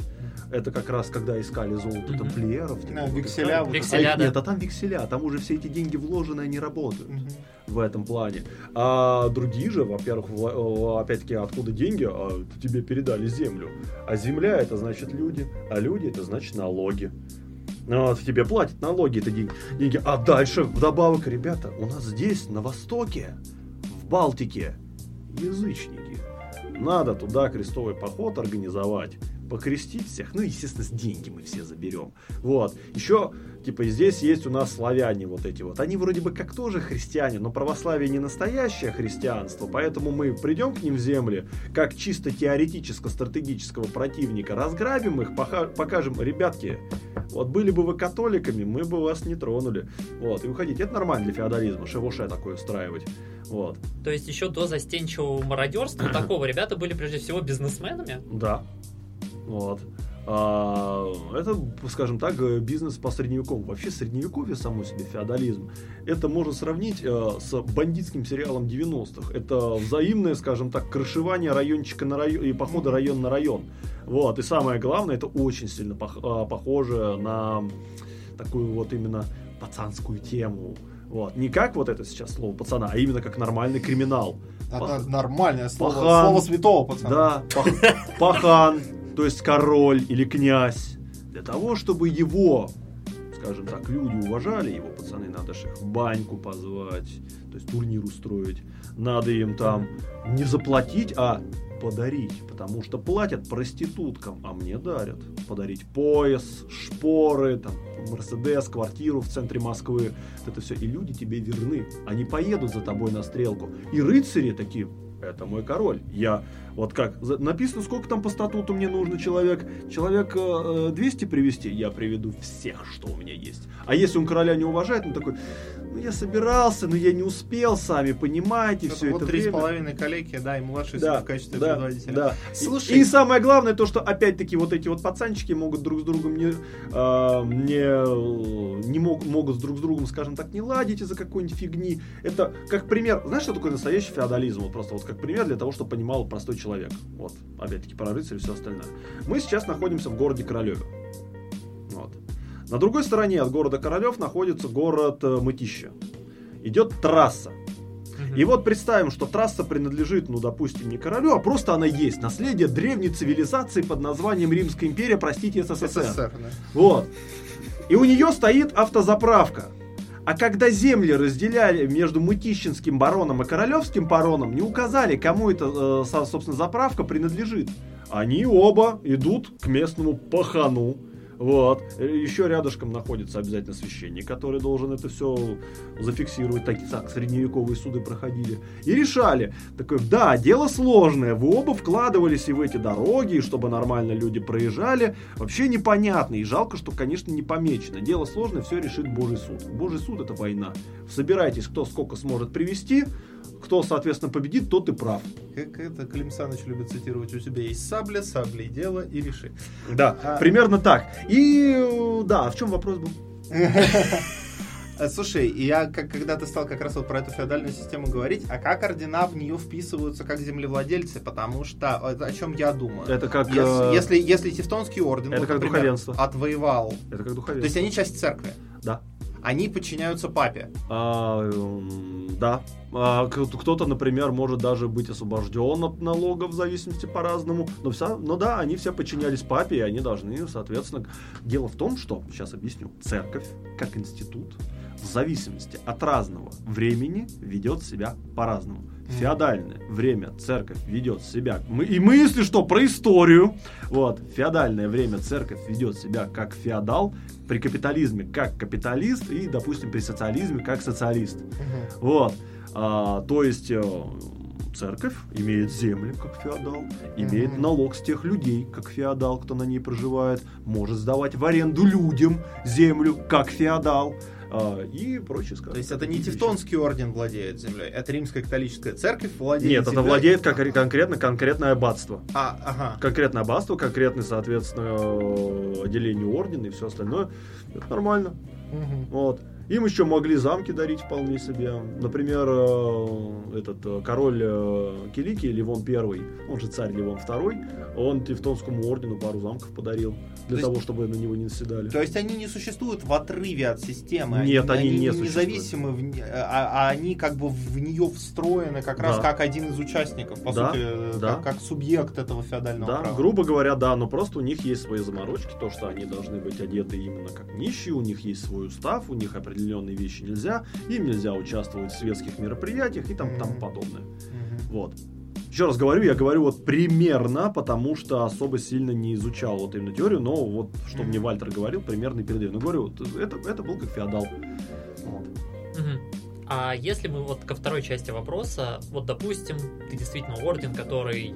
Это как раз когда искали золото
Мгм.
тамплиеров.
Да,
вот
векселя вот
Векселя,
А,
да.
Нет, а там векселя, там уже все эти деньги вложены, они работают
Мгм.
в этом плане. А другие же, во-первых, э, опять-таки, откуда деньги? А, тебе передали землю. А земля это значит люди, а люди это значит налоги. Ну, Вот, тебе платят налоги, это ден- деньги. А дальше, вдобавок, ребята, у нас здесь, на Востоке, в Балтике, язычники. Надо туда крестовый поход организовать, покрестить всех. Ну, естественно, с деньги мы все заберем. Вот. Еще, типа, здесь есть у нас славяне вот эти вот. Они вроде бы как тоже христиане, но православие не настоящее христианство, поэтому мы придем к ним в земли, как чисто теоретическо-стратегического противника, разграбим их, покажем, ребятки, вот были бы вы католиками, мы бы вас не тронули. Вот, и уходить. Это нормально для феодализма, шевуше такое устраивать. Вот.
То есть еще до застенчивого мародерства такого ребята были прежде всего бизнесменами?
Да. Вот. А, это, скажем так, э, бизнес по средневековому. Вообще средневековье само себе феодализм. Это можно сравнить э, с бандитским сериалом 90-х. Это взаимное, скажем так, крышевание райончика на район и похода район на район. Вот. И самое главное, это очень сильно пох- а, похоже на такую вот именно пацанскую тему. Вот. Не как вот это сейчас слово пацана, а именно как нормальный криминал.
Это нормальное слово.
Пахан.
Слово святого, пацана.
Да, пах- пахан, то есть король или князь. Для того, чтобы его, скажем так, люди уважали, его пацаны, надо же их в баньку позвать, то есть турнир устроить. Надо им там не заплатить, а подарить, потому что платят проституткам, а мне дарят. Подарить пояс, шпоры, там, Мерседес, квартиру в центре Москвы. Это все. И люди тебе верны. Они поедут за тобой на стрелку. И рыцари такие, это мой король. Я, вот как, написано, сколько там по статуту мне нужно человек. Человек э, э, 200 привести, я приведу всех, что у меня есть. А если он короля не уважает, он такой, ну я собирался, но я не успел, сами понимаете,
Это
все
вот
это
три с половиной коллеги, да, и младший
Да,
в качестве
да,
предводителя.
да.
Слушай,
И, и самое главное то, что опять-таки вот эти вот пацанчики могут друг с другом не, а, не, не мог, могут друг с другом, скажем так, не ладить из-за какой-нибудь фигни. Это как пример, знаешь, что такое настоящий феодализм? Вот просто вот как пример для того, чтобы понимал простой человек. Вот, опять-таки про рыцаря и все остальное. Мы сейчас находимся в городе Королеве. Вот. На другой стороне от города Королев находится город э, Мытища. Идет трасса. И вот представим, что трасса принадлежит, ну, допустим, не королю, а просто она есть. Наследие древней цивилизации под названием Римская империя, простите, СССР.
СССР, да.
Вот. И у нее стоит автозаправка. А когда земли разделяли между Мытищинским бароном и Королевским бароном, не указали, кому эта, э, со- собственно, заправка принадлежит. Они оба идут к местному пахану. Вот. Еще рядышком находится обязательно священник, который должен это все зафиксировать. Так, так средневековые суды проходили. И решали. Такой, да, дело сложное. Вы оба вкладывались и в эти дороги, чтобы нормально люди проезжали. Вообще непонятно. И жалко, что, конечно, не помечено. Дело сложное, все решит Божий суд. Божий суд это война. Собирайтесь, кто сколько сможет привести. Кто, соответственно, победит, тот и прав.
Как это Клим Саныч любит цитировать, у тебя есть сабля, саблей дело и реши.
Да,
А-
примерно так. И да, а в чем вопрос был?
Э, Слушай, я как, когда ты стал как раз вот про эту феодальную систему говорить, а как ордена в нее вписываются как землевладельцы? Потому что, это о чем я думаю.
Это как,
Если,
э,
если, если Тевтонский орден,
это
вот,
как
например,
духовенство.
отвоевал,
Это как духовенство.
то есть они часть церкви,
Да.
Они подчиняются папе.
А, м, да. А, кто-то, например, может даже быть освобожден от налогов в зависимости по-разному. Но, вся, но да, они все подчинялись папе, и они должны, соответственно... Дело в том, что, сейчас объясню, церковь, как институт, в зависимости от разного времени ведет себя по-разному. Феодальное время церковь ведет себя... Мы, и мы, если что, про историю. Вот. Феодальное время церковь ведет себя как феодал, при капитализме как капиталист и, допустим, при социализме как социалист. Вот. А, то есть э, церковь имеет земли, как феодал, имеет налог с тех людей, как феодал, кто на ней проживает, может сдавать в аренду людям землю, как феодал, а, и прочее.
То есть это не Тевтонский орден владеет землей, это римская католическая церковь владеет
Нет, это
землей.
владеет как, конкретно конкретное аббатство.
А, ага.
Конкретное аббатство, конкретное, соответственно, э, отделение ордена и все остальное. Это нормально.
Мгм.
Вот. Им еще могли замки дарить вполне себе. Например, э, этот э, король э, Килики, Ливон I, он же царь Ливон II, он Тевтонскому ордену пару замков подарил для
То есть-
того, чтобы на него не наседали.
То есть они не существуют в отрыве от системы.
Нет, они не существуют.
независимы, в не- а, а они как бы в нее встроены как раз
Да.
как один из участников, по
Да,
сути,
да.
как, как субъект этого феодального
Да,
права.
грубо говоря, да, но просто у них есть свои заморочки, то, что они должны быть одеты именно как нищие, у них есть свой устав, у них определенные вещи нельзя, им нельзя участвовать в светских мероприятиях и там, тому
Мгм.
подобное.
Мгм.
Вот. Еще раз говорю, я говорю вот примерно, потому что особо сильно не изучал вот именно теорию, но вот что
Мгм.
мне Вальтер говорил, примерно передаю. Но говорю, вот это, это был как феодал. Вот.
Мгм. А если мы вот ко второй части вопроса, вот допустим, ты действительно орден, который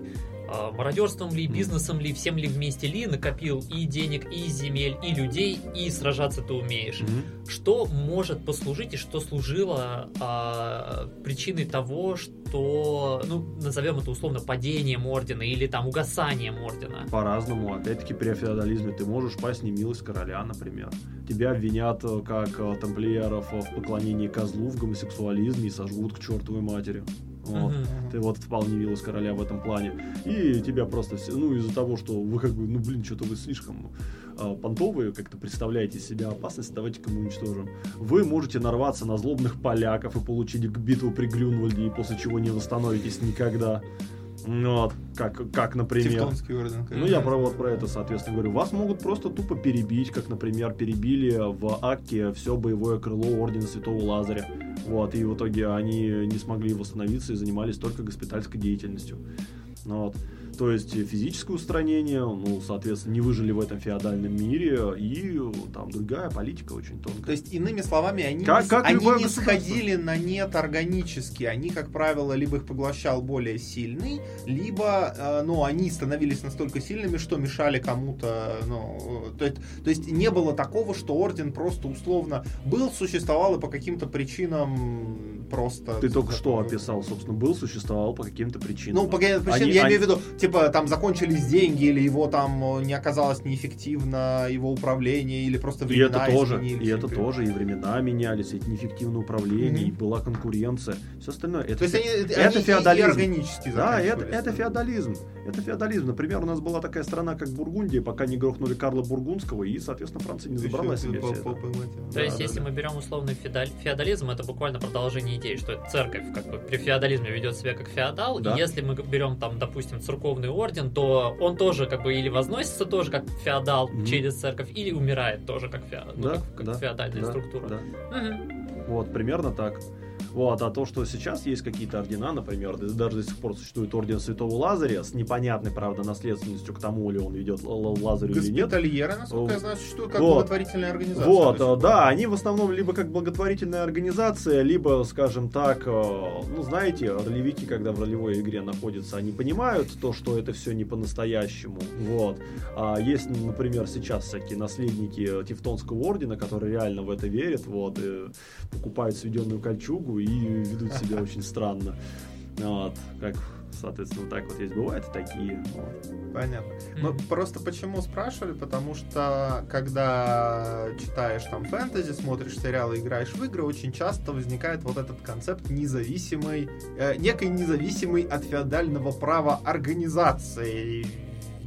мародерством ли, бизнесом ли, всем ли вместе ли накопил и денег, и земель, и людей, и сражаться ты умеешь. Что может послужить и что служило а, причиной того, что, ну, назовем это условно падением ордена или там угасанием ордена?
По-разному. Опять-таки при феодализме ты можешь пасть в немилость короля, например. Тебя обвинят э, как э, тамплиеров э, в поклонении козлу, в гомосексуализме и сожгут к чертовой матери. Вот.
Мгм.
Ты вот впал не милость короля в этом плане. И тебя просто ну, из-за того, что вы как бы, ну, блин, что-то вы слишком э, понтовые, как-то представляете себя опасность, давайте-ка мы уничтожим. Вы можете нарваться на злобных поляков и получить битву при Грюнвальде, и после чего не восстановитесь никогда. Ну, вот, как, как, например.
Тевтонский орден.
Ну, я про, вот про это, соответственно, говорю. Вас могут просто тупо перебить, как, например, перебили в Акке все боевое крыло Ордена Святого Лазаря. Вот, и в итоге они не смогли восстановиться и занимались только госпитальской деятельностью. Ну, вот. То есть физическое устранение, ну, соответственно, не выжили в этом феодальном мире, и там другая политика очень тонкая.
То есть, иными словами, они,
Как-
не,
как
они не сходили на нет органически. Они, как правило, либо их поглощал более сильный, либо э, ну, они становились настолько сильными, что мешали кому-то. Ну, то, есть, то есть не было такого, что орден просто условно был, существовал и по каким-то причинам просто...
Ты только что описал, собственно, был, существовал по каким-то причинам.
Ну, по каким-то причинам,
Они-
я
они-
имею в виду, типа там закончились деньги, или его там не оказалось неэффективно, его управление, или просто
И это
времена
тоже, и это тоже, и времена менялись, и неэффективное управление,
Мгм.
и была конкуренция, все остальное. Это,
То есть
фе-
они,
это
они
феодализм.
и органически
Да, это, это
да.
феодализм. Это феодализм. Например, у нас была такая страна, как Бургундия, пока не грохнули Карла Бургундского, и, соответственно, Франция не забрала себе все это.
То есть, если мы берем условный феодализм, это буквально продолжение идеи, что церковь как бы при феодализме ведет себя как феодал,
Да.
и если мы берем там, допустим, церковный орден, то он тоже как бы или возносится тоже как феодал
Мгм.
через церковь, или умирает тоже как, фео- ну,
Да,
как- как
да,
феодальная
да,
структура.
да.
Мгм.
Вот, примерно так. Вот, а то, что сейчас есть какие-то ордена, например, да- даже до сих пор существует орден Святого Лазаря с непонятной, правда, наследственностью к тому, ли он ведет Лазарю или нет.
Госпитальеры, насколько я знаю, существуют как
Вот.
благотворительная организация.
Вот, э, да, они в основном либо как благотворительная организация, либо, скажем так, э, ну, знаете, ролевики, когда в ролевой игре находятся, они понимают то, что это все не по-настоящему, вот. А есть, ну, например, сейчас всякие наследники э, Тевтонского ордена, которые реально в это верят, вот, и покупают сведенную кольчугу и ведут себя очень странно. Вот, как, соответственно, так вот есть бывают и такие. вот.
Понятно. Мы
Мгм.
просто почему спрашивали, потому что когда читаешь там фэнтези, смотришь сериалы, играешь в игры, очень часто возникает вот этот концепт независимой, э, некой независимой от феодального права организации.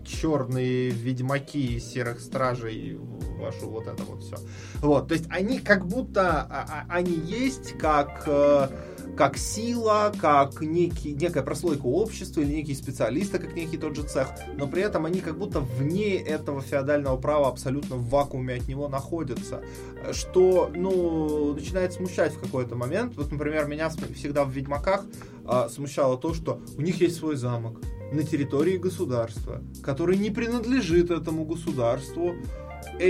Черные ведьмаки серых стражей, вашу вот это вот все. Вот, то есть они как будто а, а, они есть как э, как сила, как некий, некая прослойка общества или некие специалисты, как некий тот же цех, но при этом они как будто вне этого феодального права абсолютно в вакууме от него находятся, что, ну, начинает смущать в какой-то момент. Вот, например, меня всегда в «Ведьмаках» а, смущало то, что у них есть свой замок на территории государства, который не принадлежит этому государству,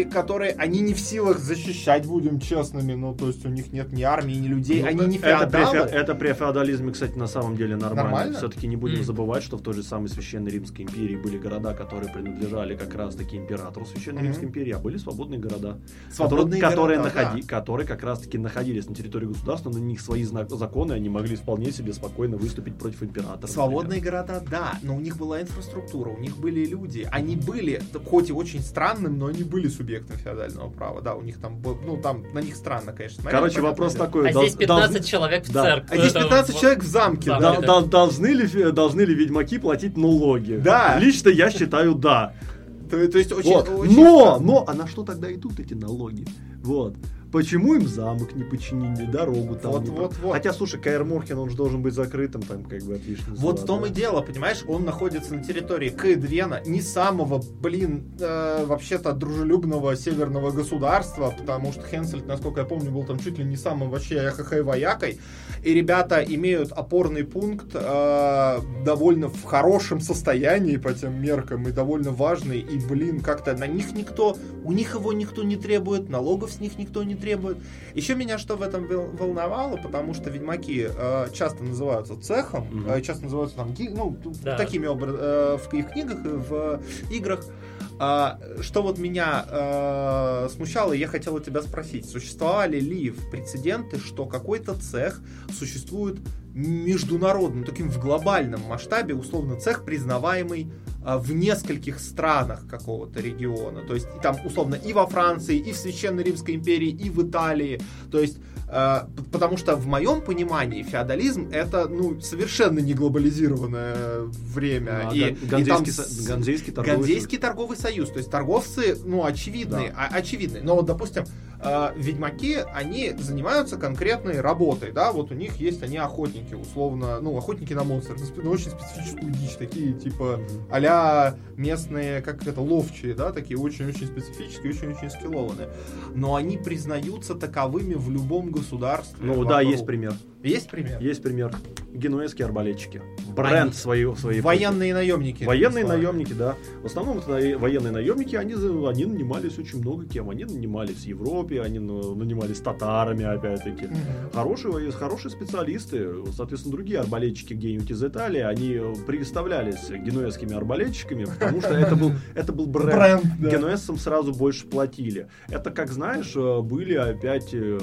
которые они не в силах защищать, будем честными, ну, то есть у них нет ни армии, ни людей,
Ну,
они не
это при,
феодалы.
фе- это при феодализме, кстати, на самом деле нормально.
Нормально?
Все-таки не будем
Мгм.
забывать, что в той же самой Священной Римской империи были города, которые принадлежали как раз-таки императору Священной
Мгм.
Римской империи, а были свободные города,
Свободные
которые,
города,
которые, находи- которые как раз-таки находились на территории государства, на них свои зна- законы, они могли вполне себе спокойно выступить против императора.
Свободные города, да, но у них была инфраструктура, у них были люди, они были, хоть и очень странным, но они были субъектом феодального права, да, у них там, был, ну там на них странно, конечно. смотреть,
Короче, вопрос
дело.
такой.
А
дол-
здесь 15
должны-
человек в
да.
церкви.
А здесь
Это
15
вот-
человек в замке,
Да,
да.
Дол-
да.
дол- должны, ли, должны ли ведьмаки платить налоги?
Да.
Лично я считаю, да.
То, то есть очень,
Вот.
очень
Но,
странно.
но, а на что тогда идут эти налоги? Вот. Почему им замок не починили, дорогу там
Вот,
не
вот, вот.
Хотя, слушай, Каэр Мурхен, он же должен быть закрытым, там, как бы, от лишнего
Вот в том
да.
и дело, понимаешь, он находится на территории Каэдвена, не самого, блин, э, вообще-то дружелюбного северного государства, потому что Хенсельд, насколько я помню, был там чуть ли не самым вообще эхохой воякой, и ребята имеют опорный пункт э, довольно в хорошем состоянии по тем меркам и довольно важный, и, блин, как-то на них никто, у них его никто не требует, налогов с них никто не требует. Еще меня что в этом вол- волновало, потому что ведьмаки э, часто называются цехом,
Мгм.
э, часто называются там, ну,
Да.
такими обра- э, в их книгах и в играх. А, что вот меня э, смущало, я хотел у тебя спросить, существовали ли в прецеденты, что какой-то цех существует международным, таким в глобальном масштабе, условно, цех, признаваемый а, в нескольких странах какого-то региона. То есть там, условно, и во Франции, и в Священной Римской империи, и в Италии. То есть, потому что в моем понимании феодализм это, ну, совершенно не глобализированное время.
А,
и,
Ган-
и там
Ганзейский,
с-
Ганзейский торговый
Ганзейский торговый союз. То есть торговцы, ну, очевидные, а- очевидные. Но вот, допустим, э, ведьмаки, они занимаются конкретной работой, да, вот у них есть, они охотники, условно, ну, охотники на монстров, на очень специфическую дичь, такие, типа, а местные, как это, ловчие, да, такие очень-очень специфические, очень-очень скиллованные. Но они признаются таковыми в любом государстве.
Ну да, есть пример.
Есть пример?
Есть пример. Генуэзские арбалетчики. Бренд
Они-
свою, своей
Военные наемники.
Военные наемники, да. В основном это военные наемники, они, они нанимались очень много кем. Они нанимались в Европе, они на- нанимались татарами, опять-таки.
Мгм.
Хорошие, хорошие специалисты, соответственно, другие арбалетчики где-нибудь из Италии, они представлялись генуэзскими арбалетчиками, потому что это был, это был бренд.
Бренд, да.
Генуэзцам сразу больше платили. Это, как знаешь, э, были опять, э,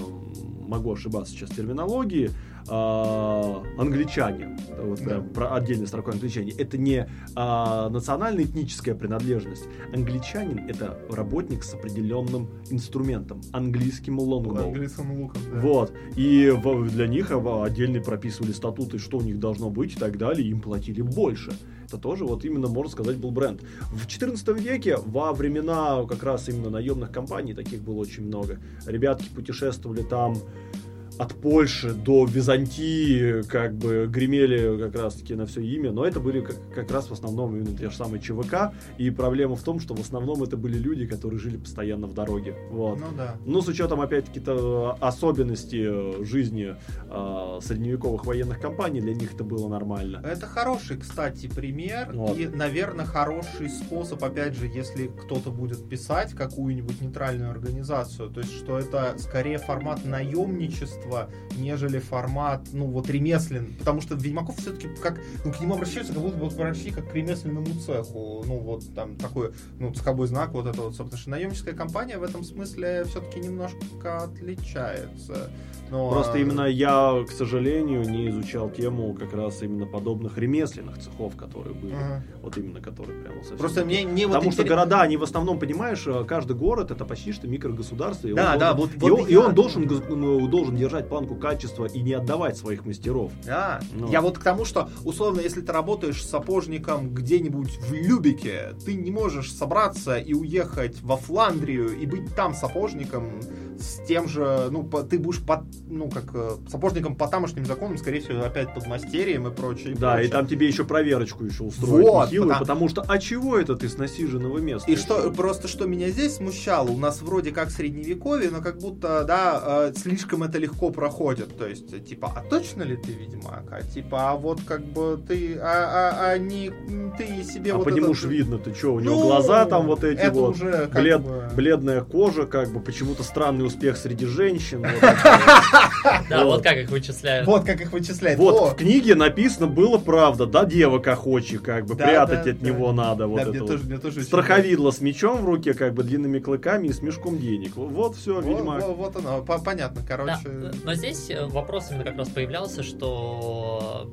могу ошибаться сейчас терминологии, англичане, вот прям про отдельной строкой англичане, это не а, национально-этническая принадлежность. Англичанин это работник с определенным инструментом, английским лонгбоу.
Английским луком, да.
Вот. И в- для них а, отдельно прописывали статуты, что у них должно быть и так далее, и им платили больше. Это тоже вот именно, можно сказать, был бренд. В 14 веке, во времена как раз именно наемных компаний, таких было очень много, ребятки путешествовали там от Польши до Византии, как бы гремели как раз таки на все имя, но это были как, как раз в основном именно те же самые ЧВК, и проблема в том, что в основном это были люди, которые жили постоянно в дороге. Вот.
Ну да.
Ну, с учетом, опять-таки, то особенностей э, жизни э, средневековых военных компаний, для них это было нормально.
Это хороший, кстати, пример.
Вот.
И, наверное, хороший способ, опять же, если кто-то будет писать какую-нибудь нейтральную организацию. То есть, что это скорее формат наемничества, нежели формат, ну, вот, ремеслен. Потому что Ведьмаков все-таки как, ну, к нему обращаются, как будто вот почти как к ремесленному цеху. Ну, вот, там, такой, ну, цеховой знак, вот это вот. Потому что наемническая компания в этом смысле все-таки немножко отличается. Но,
Просто
а,
именно я, к сожалению, не изучал тему как раз именно подобных ремесленных цехов, которые были.
ага.
Вот именно которые прямо совсем.
Просто мне, вот
Потому что
интерес-
города, они в основном, понимаешь, э, каждый город это почти что микрогосударство. И
Да,
он
да,
должен-
вот-
и,
вот
он, и он должен, ну, должен держать планку качества и не отдавать своих мастеров.
Да.
Ну.
Я вот к тому, что, условно, если ты работаешь сапожником где-нибудь в Любике, ты не можешь собраться и уехать во Фландрию и быть там сапожником с тем же, ну, по- ты будешь под, ну, как э, сапожником по тамошним законам, скорее всего, опять под мастерием и прочее. и
Да, и
прочее.
там тебе еще проверочку еще устроят
Вот,
нехилую,
потому-
потому что, а чего это ты с насиженного места?
И что,
ушел?
просто что меня здесь смущало, у нас вроде как средневековье, но как будто, да, э, слишком это легко проходит. То есть, э, типа, а точно ли ты ведьмак? А типа, а вот как бы ты, а, а, а не ты себе
А
вот
по нему
этот-
ж видно, ты что, у него
Ну,
глаза там вот эти
это
вот,
уже как
блед-
бы-
бледная кожа, как бы почему-то странный успех среди женщин.
Да,
Вот.
как их вычисляют.
Вот как их вычислять.
Вот в книге написано было правда, да, девок охочи, как бы прятать от него надо, вот это вот. Страховидло с мечом в руке, как бы длинными клыками и с мешком денег. Вот все, ведьмак.
Вот, оно, по- понятно, короче.
Но здесь э, вопрос именно как раз появлялся, что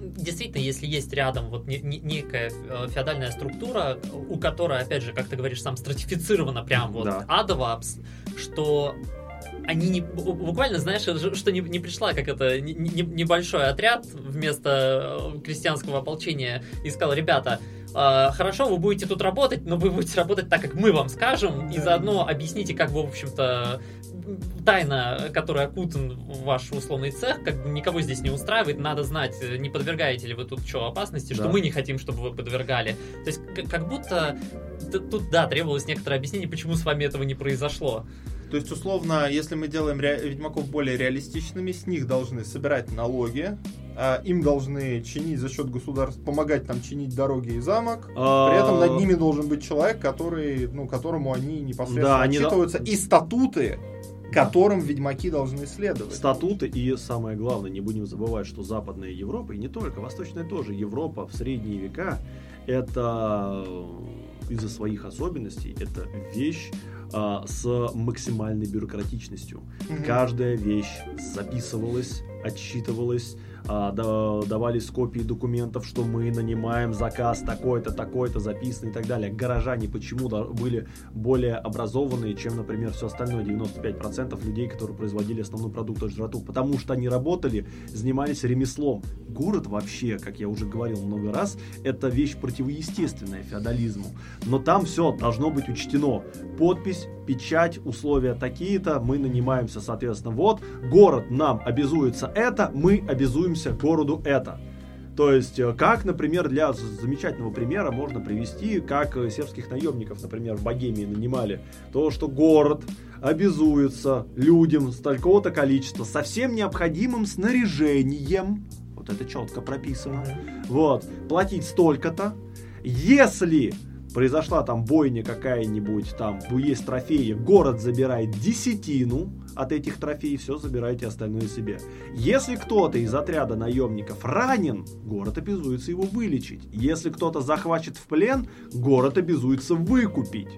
действительно, если есть рядом вот не- не- некая э, феодальная структура, у которой, опять же, как ты говоришь, сам стратифицирована прям вот
Да.
адово, что они не, бу- буквально, знаешь, ж- что не, не пришла как это не- не- небольшой отряд вместо э, крестьянского ополчения и сказал, ребята, э, хорошо, вы будете тут работать, но вы будете работать так, как мы вам скажем, и заодно объясните, как вы, в общем-то, тайна, которая окутан ваш условный цех, как бы никого здесь не устраивает, надо знать, не подвергаете ли вы тут что опасности, что
Да.
мы не хотим, чтобы вы подвергали. То есть как будто тут, да, требовалось некоторое объяснение, почему с вами этого не произошло.
То есть, условно, если мы делаем ре- ведьмаков более реалистичными, с них должны собирать налоги, а им должны чинить за счет государства, помогать там чинить дороги и замок.
А,
При этом над ними должен быть человек, который, ну, которому они непосредственно
Да, они
отчитываются, и статуты, которым ведьмаки должны следовать.
Статуты и самое главное, не будем забывать, что Западная Европа, и не только, Восточная тоже, Европа в средние века, это э, из-за своих особенностей, это вещь а, с максимальной бюрократичностью.
Мгм.
Каждая вещь записывалась, отсчитывалась, давались копии документов, что мы нанимаем заказ такой-то, такой-то, записан и так далее. Горожане почему были более образованные, чем, например, все остальное, 95% людей, которые производили основной продукт, то есть жратву, потому что они работали, занимались ремеслом. Город вообще, как я уже говорил много раз, это вещь противоестественная феодализму. Но там все должно быть учтено. Подпись, печать, условия такие-то, мы нанимаемся, соответственно, вот, город нам обязуется это, мы обязуемся городу это. То есть, э, как, например, для замечательного примера можно привести, как э, сербских наемников, например, в Богемии нанимали, то, что город обязуется людям с такого-то количества со всем необходимым снаряжением, вот это четко прописано, вот, платить столько-то. Если произошла там бойня какая-нибудь, там есть трофеи, город забирает десятину от этих трофеев, все забирайте остальное себе. Если кто-то из отряда наемников ранен, город обязуется его вылечить. Если кто-то захвачен в плен, город обязуется выкупить.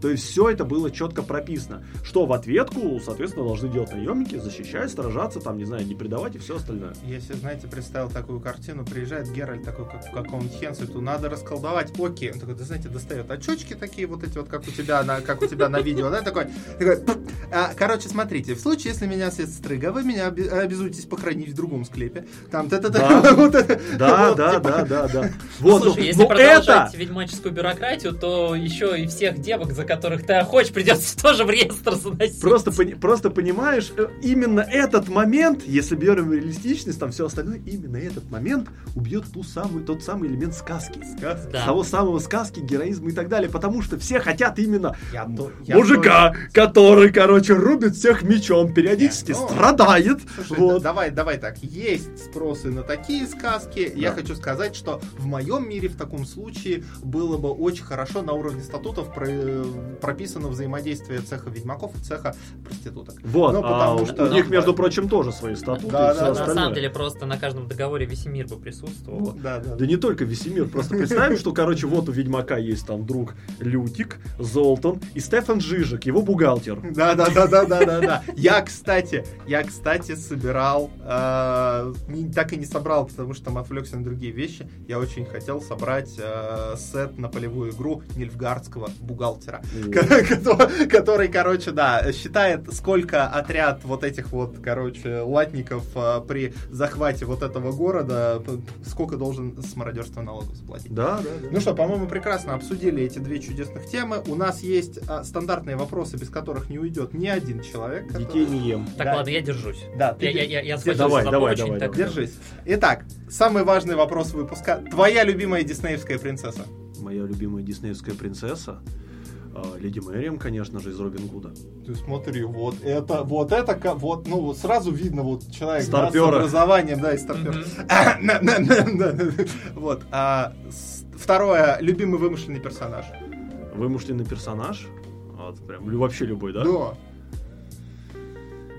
То есть все это было четко прописано. Что в ответку, соответственно, должны делать наемники, защищать, сражаться, там, не знаю, не предавать и все остальное.
Если, знаете, представил такую картину, приезжает Геральт такой, как в каком-нибудь Хенсельту, надо расколдовать, окей. Он такой, ты знаете, достает очечки такие вот эти вот, как у тебя на, как у тебя на видео, да, такой, такой а, короче, смотрите, в случае, если меня след стрыга, вы меня обязуетесь похоронить в другом склепе. Там, та та
Да.
вот это.
Да,
Вот,
да,
типа,
да, да, да. Вот,
Слушай,
ну,
если
ну
продолжать ведьмаческую бюрократию, то еще и всех девок, за которых ты охочешь, придется тоже в реестр заносить.
Просто, пони- просто понимаешь, э, именно этот момент, если берем реалистичность, там все остальное, именно этот момент убьет ту самую, тот самый элемент сказки.
Сказка.
Да.
Того самого сказки, героизма и так далее. Потому что все хотят именно
Я то- я
мужика, который, короче, рубит всех мечом, периодически
Не, ну,
страдает.
Слушай,
вот.
да- давай, давай так. Есть спросы на такие сказки. Я
Да.
хочу сказать, что в моем мире в таком случае было бы очень хорошо на уровне статутов про- прописано взаимодействие цеха ведьмаков и цеха проституток.
Вот,
Ну, потому
а
что-
у них,
ну,
между
да.
прочим, тоже свои статуты
Да,
и все
да, да.
На
остальное.
самом деле, просто на каждом договоре весь мир бы присутствовал.
Да, да.
Да не только Весемир, просто представим, что, короче, вот у Ведьмака есть там друг Лютик, Золтан и Стефан Жижик, его бухгалтер.
Да, да, да, да, да, да, да. Я, кстати, я, кстати, собирал, э, так и не собрал, потому что там отвлекся на другие вещи. Я очень хотел собрать э, сет на полевую игру Нильфгардского бухгалтера. Кото- который, короче, да, считает, сколько отряд вот этих вот, короче, латников э, при захвате вот этого города, сколько должен с мародерства налогов заплатить.
Да, да, да.
Ну что, по-моему, прекрасно обсудили эти две чудесных темы. У нас есть а, стандартные вопросы, без которых не уйдет ни один человек.
Детей не ем.
Так, ладно, я держусь.
Да, ты
Я,
Давай, давай, давай.
Держись. Итак, самый важный вопрос выпуска. Твоя любимая диснеевская принцесса?
Моя любимая диснеевская принцесса. А, Леди Мэриам, конечно же, из Робин Гуда.
Ты смотри, вот это, вот это, вот, ну, вот сразу видно, вот человек да, с образованием, да, и старпер. Вот. а, Второе, любимый вымышленный персонаж.
Вымышленный персонаж. А, Вот прям вообще любой, да?
Да.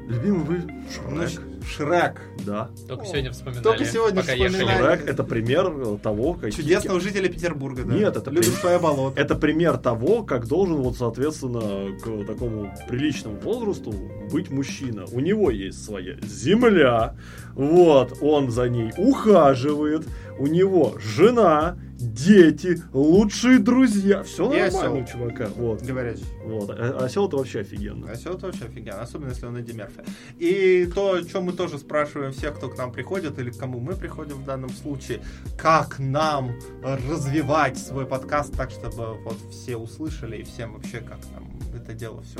Любимый вы... Шрек.
Шрек.
Да.
Только сегодня вспоминали.
только сегодня
пока
вспоминали.
ехали.
Шрек это пример того, как...
Чудесного жителя Петербурга, да.
Нет, это
Любит свое болото.
Это пример того, как должен, вот, соответственно, к такому приличному возрасту быть мужчина. У него есть своя земля, вот, он за ней ухаживает, у него жена, дети, лучшие друзья. Все
И
нормально
осел.
у чувака. Вот.
Говорящий.
Вот. А осел это вообще офигенно.
Осел это вообще офигенно, особенно если он Эдди Мерфи. И то, о чем мы тоже спрашиваем всех, кто к нам приходит или к кому мы приходим в данном случае, как нам развивать свой подкаст так, чтобы вот все услышали и всем вообще как нам это дело все.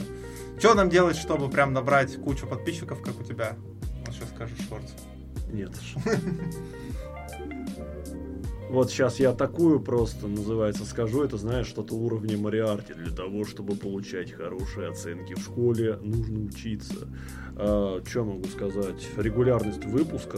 Что нам делать, чтобы прям набрать кучу подписчиков, как у тебя? Сейчас скажешь, Шорт.
Нет. Вот сейчас я такую просто, называется, скажу, это, знаешь, что-то уровня Мариарти. Для того, чтобы получать хорошие оценки в школе, нужно учиться. что могу сказать? Регулярность выпуска,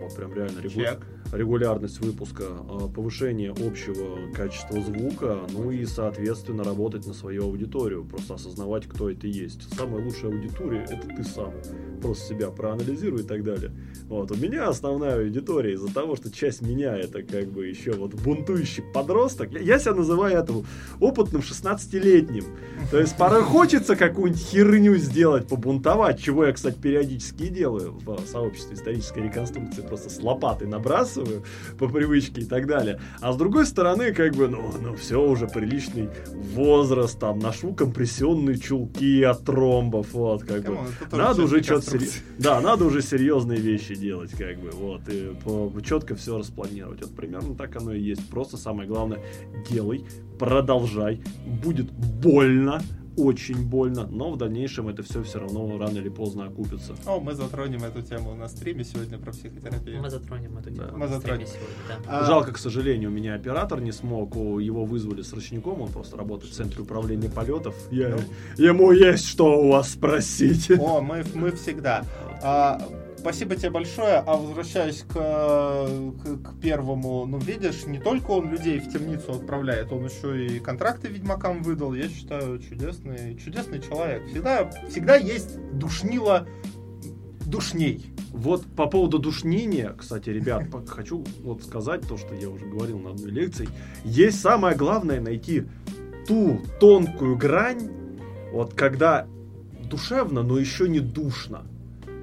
вот прям реально регу-
Чек.
Регулярность выпуска, а, повышение общего качества звука, ну и, соответственно, работать на свою аудиторию, просто осознавать, кто это есть. Самая лучшая аудитория — это ты сам. Просто себя проанализируй и так далее. Вот. У меня основная аудитория из-за того, что часть меня это как бы еще вот бунтующий подросток. Я, себя называю этому опытным 16-летним. То есть порой хочется какую-нибудь херню сделать, побунтовать, чего я, кстати, периодически и делаю в сообществе исторической реконструкции. Просто с лопатой набрасываю по привычке и так далее. А с другой стороны, как бы, ну, ну все уже приличный возраст, там, ношу компрессионные чулки от тромбов, вот, как бы. Надо уже что-то
реконструкции.
Да, надо уже серьезные вещи делать, как бы, вот, и четко все распланировать. Вот примерно так оно и есть. Просто самое главное, делай, продолжай, будет больно, очень больно, но в дальнейшем это все все равно рано или поздно окупится.
О, мы затронем эту тему на стриме сегодня про психотерапию.
Мы затронем эту тему.
Мы
на
затронем.
сегодня, да.
А,
Жалко, к сожалению, у меня оператор не смог, его вызвали с ручником, он просто работает в центре управления полетов. Я, ему есть что у вас спросить.
О, мы, мы всегда. А, спасибо тебе большое. А возвращаясь к, к, к первому, ну видишь, не только он людей в темницу отправляет, он еще и контракты ведьмакам выдал. Я считаю, чудесный, чудесный человек. Всегда, всегда есть душнило душней.
Вот по поводу душнения, кстати, ребят, хочу вот сказать то, что я уже говорил на одной лекции. Есть самое главное найти ту тонкую грань, вот когда душевно, но еще не душно.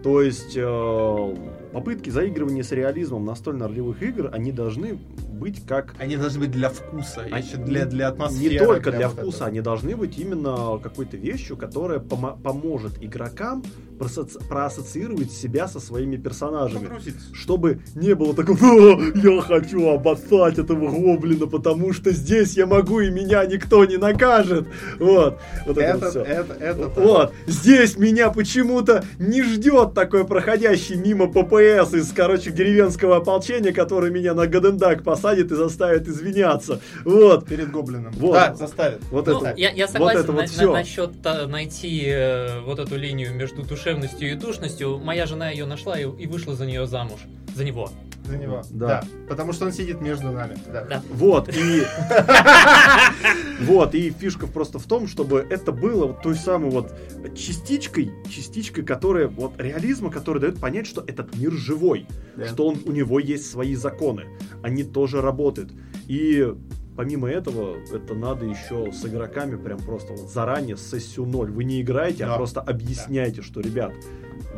То есть э, попытки заигрывания с реализмом настольно-ролевых игр, они должны быть как...
Они должны быть для вкуса,
А
еще для, для атмосферы.
Не только для, вкуса,
этого.
они должны быть именно какой-то вещью, которая помо- поможет игрокам просоци- проассоциировать себя со своими персонажами.
Погрузиться.
Чтобы не было такого, «А, я хочу обоссать этого гоблина, потому что здесь я могу и меня никто не накажет. Вот. Вот это,
Это,
всё.
это, это,
Вот, здесь меня почему-то не ждет такой проходящий мимо ППС из, короче, деревенского ополчения, который меня на Гадендак посадит и заставит извиняться. Вот.
перед гоблином.
Вот.
Да, заставит.
Вот
Ну,
это.
я, я согласен
это вот
на- на-
всё.
насчет та- найти э, вот эту линию между душевностью и душностью. Моя жена ее нашла и, и вышла за нее замуж. За него.
За него.
Да.
Да. Потому что он сидит между нами. Да.
Да.
Вот, и... Вот, и фишка просто в том, чтобы это было вот той самой вот частичкой, частичкой, которая, вот реализма, который дает понять, что этот мир живой,
Да.
что он, у него есть свои законы, они тоже работают. И помимо этого, это надо еще с игроками прям просто вот заранее, сессию 0. Вы не играете, а
Да.
просто объясняете, что, ребят,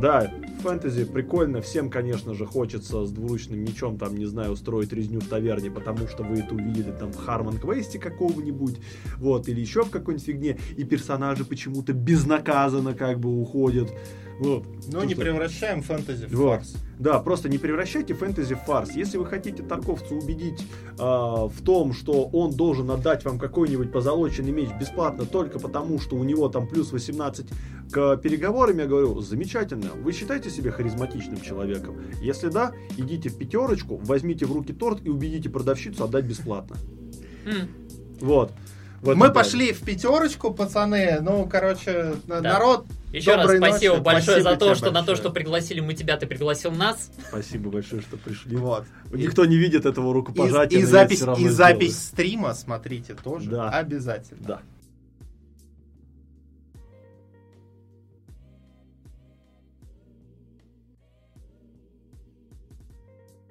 да, фэнтези прикольно, всем, конечно же, хочется с двуручным мечом, там, не знаю, устроить резню в таверне, потому что вы это увидели там в Харман Квесте какого-нибудь, вот, или еще в какой-нибудь фигне, и персонажи почему-то безнаказанно как бы уходят, вот.
Но
То,
не превращаем фэнтези в
Вот.
фарс.
Да, просто не превращайте фэнтези в фарс. Если вы хотите торговца убедить а, в том, что он должен отдать вам какой-нибудь позолоченный меч бесплатно только потому, что у него там плюс 18 к переговорам, я говорю, замечательно. Вы считаете себя харизматичным человеком? Если да, идите в пятерочку, возьмите в руки торт и убедите продавщицу отдать бесплатно.
М,
Вот.
Мы пошли в пятерочку, пацаны. Ну, короче,
Да.
народ.
Еще раз спасибо
ночи.
большое
Спасибо
за то, что на то,
большое.
что пригласили мы тебя, ты пригласил нас.
Спасибо большое, что пришли.
Вот.
Никто не видит этого
И,
рукопожатия.
и
я
запись, и запись стрима смотрите тоже.
Да.
Обязательно.
Да.